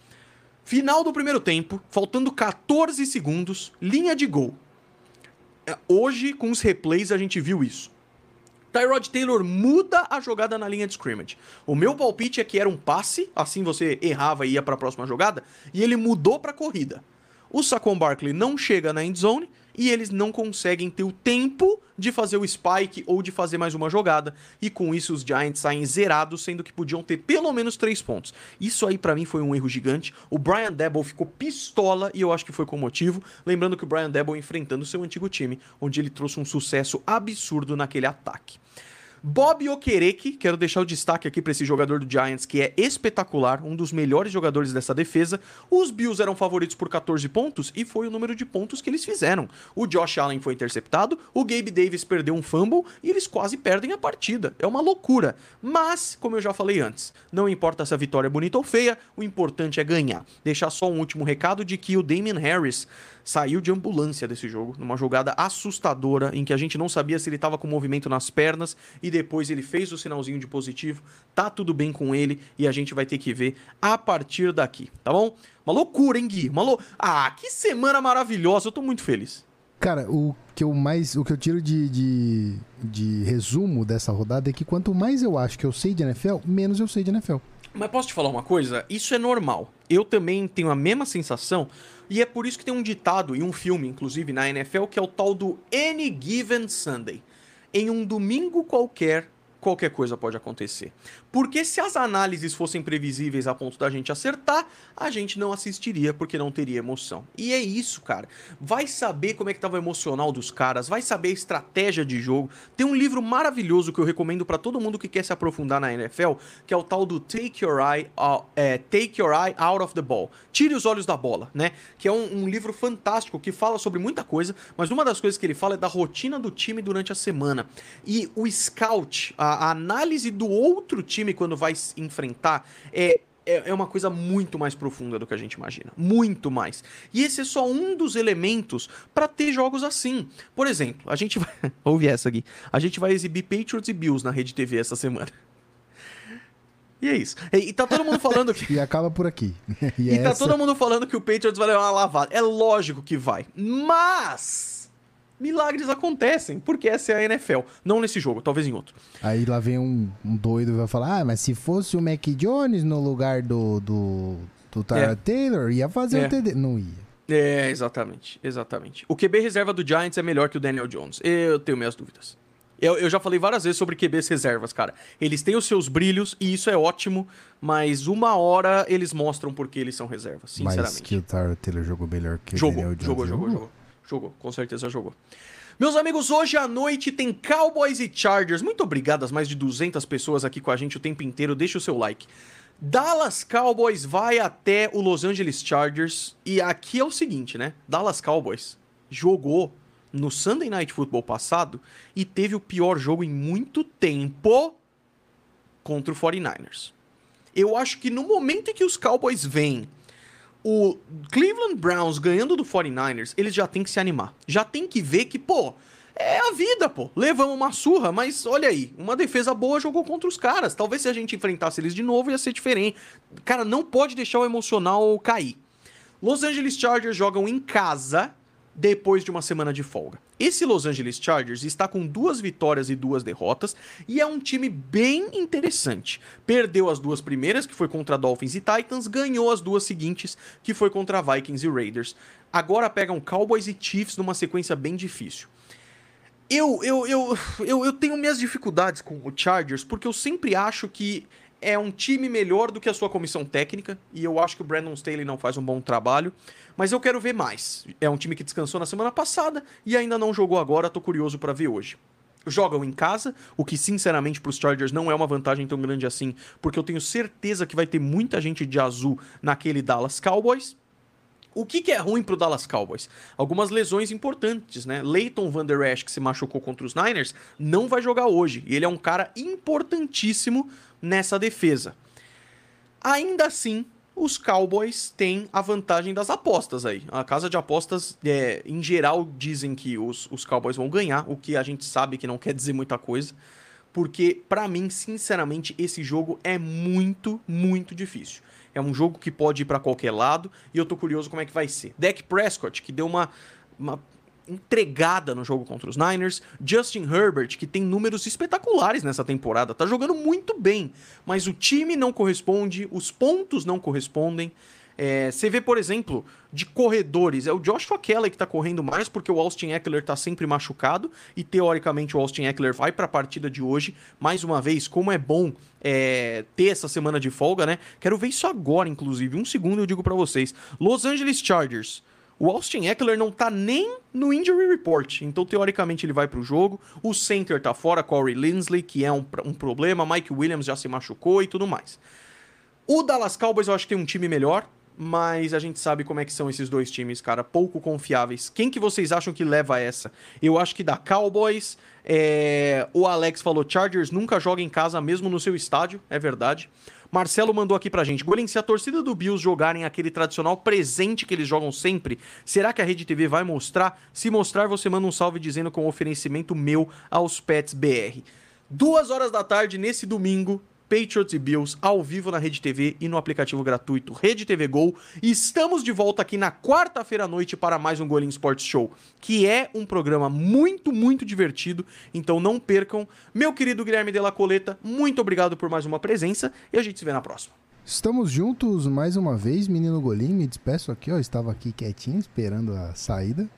Speaker 1: Final do primeiro tempo, faltando 14 segundos, linha de gol. É, hoje, com os replays, a gente viu isso. Tyrod Taylor muda a jogada na linha de scrimmage. O meu palpite é que era um passe, assim você errava e ia para a próxima jogada, e ele mudou para corrida. O Saquon Barkley não chega na end zone e eles não conseguem ter o tempo de fazer o spike ou de fazer mais uma jogada. E com isso os Giants saem zerados, sendo que podiam ter pelo menos três pontos. Isso aí para mim foi um erro gigante. O Brian Debo ficou pistola e eu acho que foi com motivo. Lembrando que o Brian Debo enfrentando seu antigo time, onde ele trouxe um sucesso absurdo naquele ataque. Bob Okereke, quero deixar o destaque aqui para esse jogador do Giants que é espetacular, um dos melhores jogadores dessa defesa. Os Bills eram favoritos por 14 pontos e foi o número de pontos que eles fizeram. O Josh Allen foi interceptado, o Gabe Davis perdeu um fumble e eles quase perdem a partida. É uma loucura. Mas, como eu já falei antes, não importa se a vitória é bonita ou feia, o importante é ganhar. Deixar só um último recado de que o Damian Harris saiu de ambulância desse jogo, numa jogada assustadora em que a gente não sabia se ele estava com movimento nas pernas e depois ele fez o sinalzinho de positivo. Tá tudo bem com ele e a gente vai ter que ver a partir daqui, tá bom? Uma loucura, hein, Gui? Uma lou... Ah, que semana maravilhosa, eu tô muito feliz.
Speaker 2: Cara, o que eu mais, o que eu tiro de, de, de resumo dessa rodada é que quanto mais eu acho que eu sei de NFL, menos eu sei de NFL.
Speaker 1: Mas posso te falar uma coisa? Isso é normal. Eu também tenho a mesma sensação, e é por isso que tem um ditado e um filme, inclusive, na NFL, que é o tal do Any Given Sunday. Em um domingo qualquer, qualquer coisa pode acontecer. Porque se as análises fossem previsíveis a ponto da gente acertar, a gente não assistiria porque não teria emoção. E é isso, cara. Vai saber como é que tava o emocional dos caras, vai saber a estratégia de jogo. Tem um livro maravilhoso que eu recomendo para todo mundo que quer se aprofundar na NFL, que é o tal do Take Your Eye, uh, é, Take Your Eye Out of the Ball. Tire os olhos da bola, né? Que é um, um livro fantástico que fala sobre muita coisa, mas uma das coisas que ele fala é da rotina do time durante a semana. E o scout, a, a análise do outro time quando vai enfrentar é é, é uma coisa muito mais profunda do que a gente imagina. Muito mais. E esse é só um dos elementos para ter jogos assim. Por exemplo, a gente vai. Ouve essa aqui. A gente vai exibir Patriots e Bills na Rede TV essa semana. E é isso. E, tá todo mundo falando que.
Speaker 2: e acaba por aqui.
Speaker 1: e, e tá essa... todo mundo falando que o Patriots vai levar uma lavada. É lógico que vai. Mas milagres acontecem, porque essa é a NFL. Não nesse jogo, talvez em outro.
Speaker 2: Aí lá vem um, um doido e vai falar: Ah, mas se fosse o Mac Jones no lugar do, do, do é. Taylor, ia fazer é. o TD. Não ia.
Speaker 1: É, exatamente, exatamente. O QB reserva do Giants é melhor que o Daniel Jones. Eu tenho minhas dúvidas. Eu, eu já falei várias vezes sobre QBs reservas, cara. Eles têm os seus brilhos e isso é ótimo, mas uma hora eles mostram porque eles são reservas, sinceramente. Mas
Speaker 2: que o Tyler Taylor jogou melhor que
Speaker 1: jogou,
Speaker 2: o Daniel Jones.
Speaker 1: Jogou, jogou, jogou. Jogou, com certeza jogou. Meus amigos, hoje à noite tem Cowboys e Chargers. Muito obrigado às mais de 200 pessoas aqui com a gente o tempo inteiro. Deixa o seu like. Dallas Cowboys vai até o Los Angeles Chargers. E aqui é o seguinte, né? Dallas Cowboys jogou no Sunday Night Football passado e teve o pior jogo em muito tempo contra o 49ers. Eu acho que no momento em que os Cowboys vêm o Cleveland Browns ganhando do 49ers, eles já tem que se animar. Já tem que ver que, pô, é a vida, pô. Levamos uma surra, mas olha aí, uma defesa boa jogou contra os caras. Talvez se a gente enfrentasse eles de novo ia ser diferente. Cara, não pode deixar o emocional cair. Los Angeles Chargers jogam em casa depois de uma semana de folga. Esse Los Angeles Chargers está com duas vitórias e duas derrotas e é um time bem interessante. Perdeu as duas primeiras, que foi contra Dolphins e Titans, ganhou as duas seguintes, que foi contra Vikings e Raiders. Agora pegam Cowboys e Chiefs numa sequência bem difícil. Eu, eu, eu, eu, eu tenho minhas dificuldades com o Chargers porque eu sempre acho que é um time melhor do que a sua comissão técnica e eu acho que o Brandon Staley não faz um bom trabalho. Mas eu quero ver mais. É um time que descansou na semana passada e ainda não jogou agora, tô curioso para ver hoje. Jogam em casa, o que sinceramente para os Chargers não é uma vantagem tão grande assim, porque eu tenho certeza que vai ter muita gente de azul naquele Dallas Cowboys. O que, que, é ruim pro Dallas Cowboys? Algumas lesões importantes, né? Leighton Van Der Esch, que se machucou contra os Niners, não vai jogar hoje. E ele é um cara importantíssimo nessa defesa. Ainda assim, os Cowboys têm a vantagem das apostas aí. A casa de apostas, é, em geral, dizem que os, os Cowboys vão ganhar, o que a gente sabe que não quer dizer muita coisa. Porque, para mim, sinceramente, esse jogo é muito, muito difícil. É um jogo que pode ir para qualquer lado e eu tô curioso como é que vai ser. Dak Prescott, que deu uma, uma entregada no jogo contra os Niners. Justin Herbert, que tem números espetaculares nessa temporada, tá jogando muito bem, mas o time não corresponde, os pontos não correspondem. É, você vê, por exemplo, de corredores, é o Joshua Kelly que tá correndo mais porque o Austin Eckler tá sempre machucado e teoricamente o Austin Eckler vai para a partida de hoje. Mais uma vez, como é bom é, ter essa semana de folga, né? Quero ver isso agora, inclusive. Um segundo eu digo para vocês. Los Angeles Chargers o Austin Eckler não tá nem no injury report, então teoricamente ele vai pro jogo. O center tá fora, Corey Linsley, que é um, um problema. Mike Williams já se machucou e tudo mais. O Dallas Cowboys eu acho que tem um time melhor, mas a gente sabe como é que são esses dois times, cara, pouco confiáveis. Quem que vocês acham que leva essa? Eu acho que da Cowboys, é... o Alex falou, Chargers nunca joga em casa mesmo no seu estádio, é verdade. Marcelo mandou aqui pra gente. Golem, se a torcida do Bills jogarem aquele tradicional presente que eles jogam sempre, será que a Rede TV vai mostrar? Se mostrar, você manda um salve dizendo com oferecimento meu aos Pets BR. Duas horas da tarde, nesse domingo, Patriots e Bills ao vivo na Rede TV e no aplicativo gratuito Rede TV Gol. E estamos de volta aqui na quarta-feira à noite para mais um Golim Sports Show, que é um programa muito, muito divertido. Então não percam. Meu querido Guilherme Della Coleta, muito obrigado por mais uma presença e a gente se vê na próxima.
Speaker 2: Estamos juntos mais uma vez, menino Golim. Me despeço aqui, ó. Estava aqui quietinho, esperando a saída.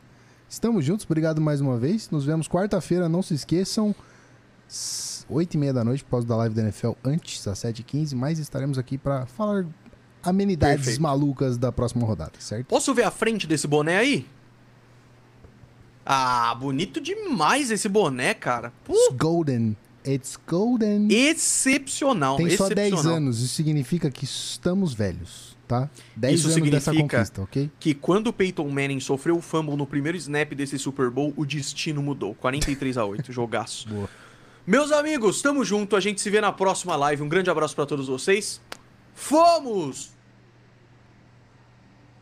Speaker 2: Estamos juntos, obrigado mais uma vez. Nos vemos quarta-feira, não se esqueçam. 8 e meia da noite, após da live da NFL, antes, às 7h15, mas estaremos aqui para falar amenidades Perfeito. malucas da próxima rodada, certo?
Speaker 1: Posso ver a frente desse boné aí? Ah, bonito demais esse boné, cara.
Speaker 2: It's golden. It's golden.
Speaker 1: Excepcional.
Speaker 2: Tem
Speaker 1: só
Speaker 2: excepcional. 10 anos, isso significa que estamos velhos, tá? 10 isso anos dessa conquista, ok?
Speaker 1: Que quando o Peyton Manning sofreu o fumble no primeiro snap desse Super Bowl, o destino mudou. 43 a 8, jogaço. Boa. Meus amigos, tamo junto. A gente se vê na próxima live. Um grande abraço para todos vocês. Fomos!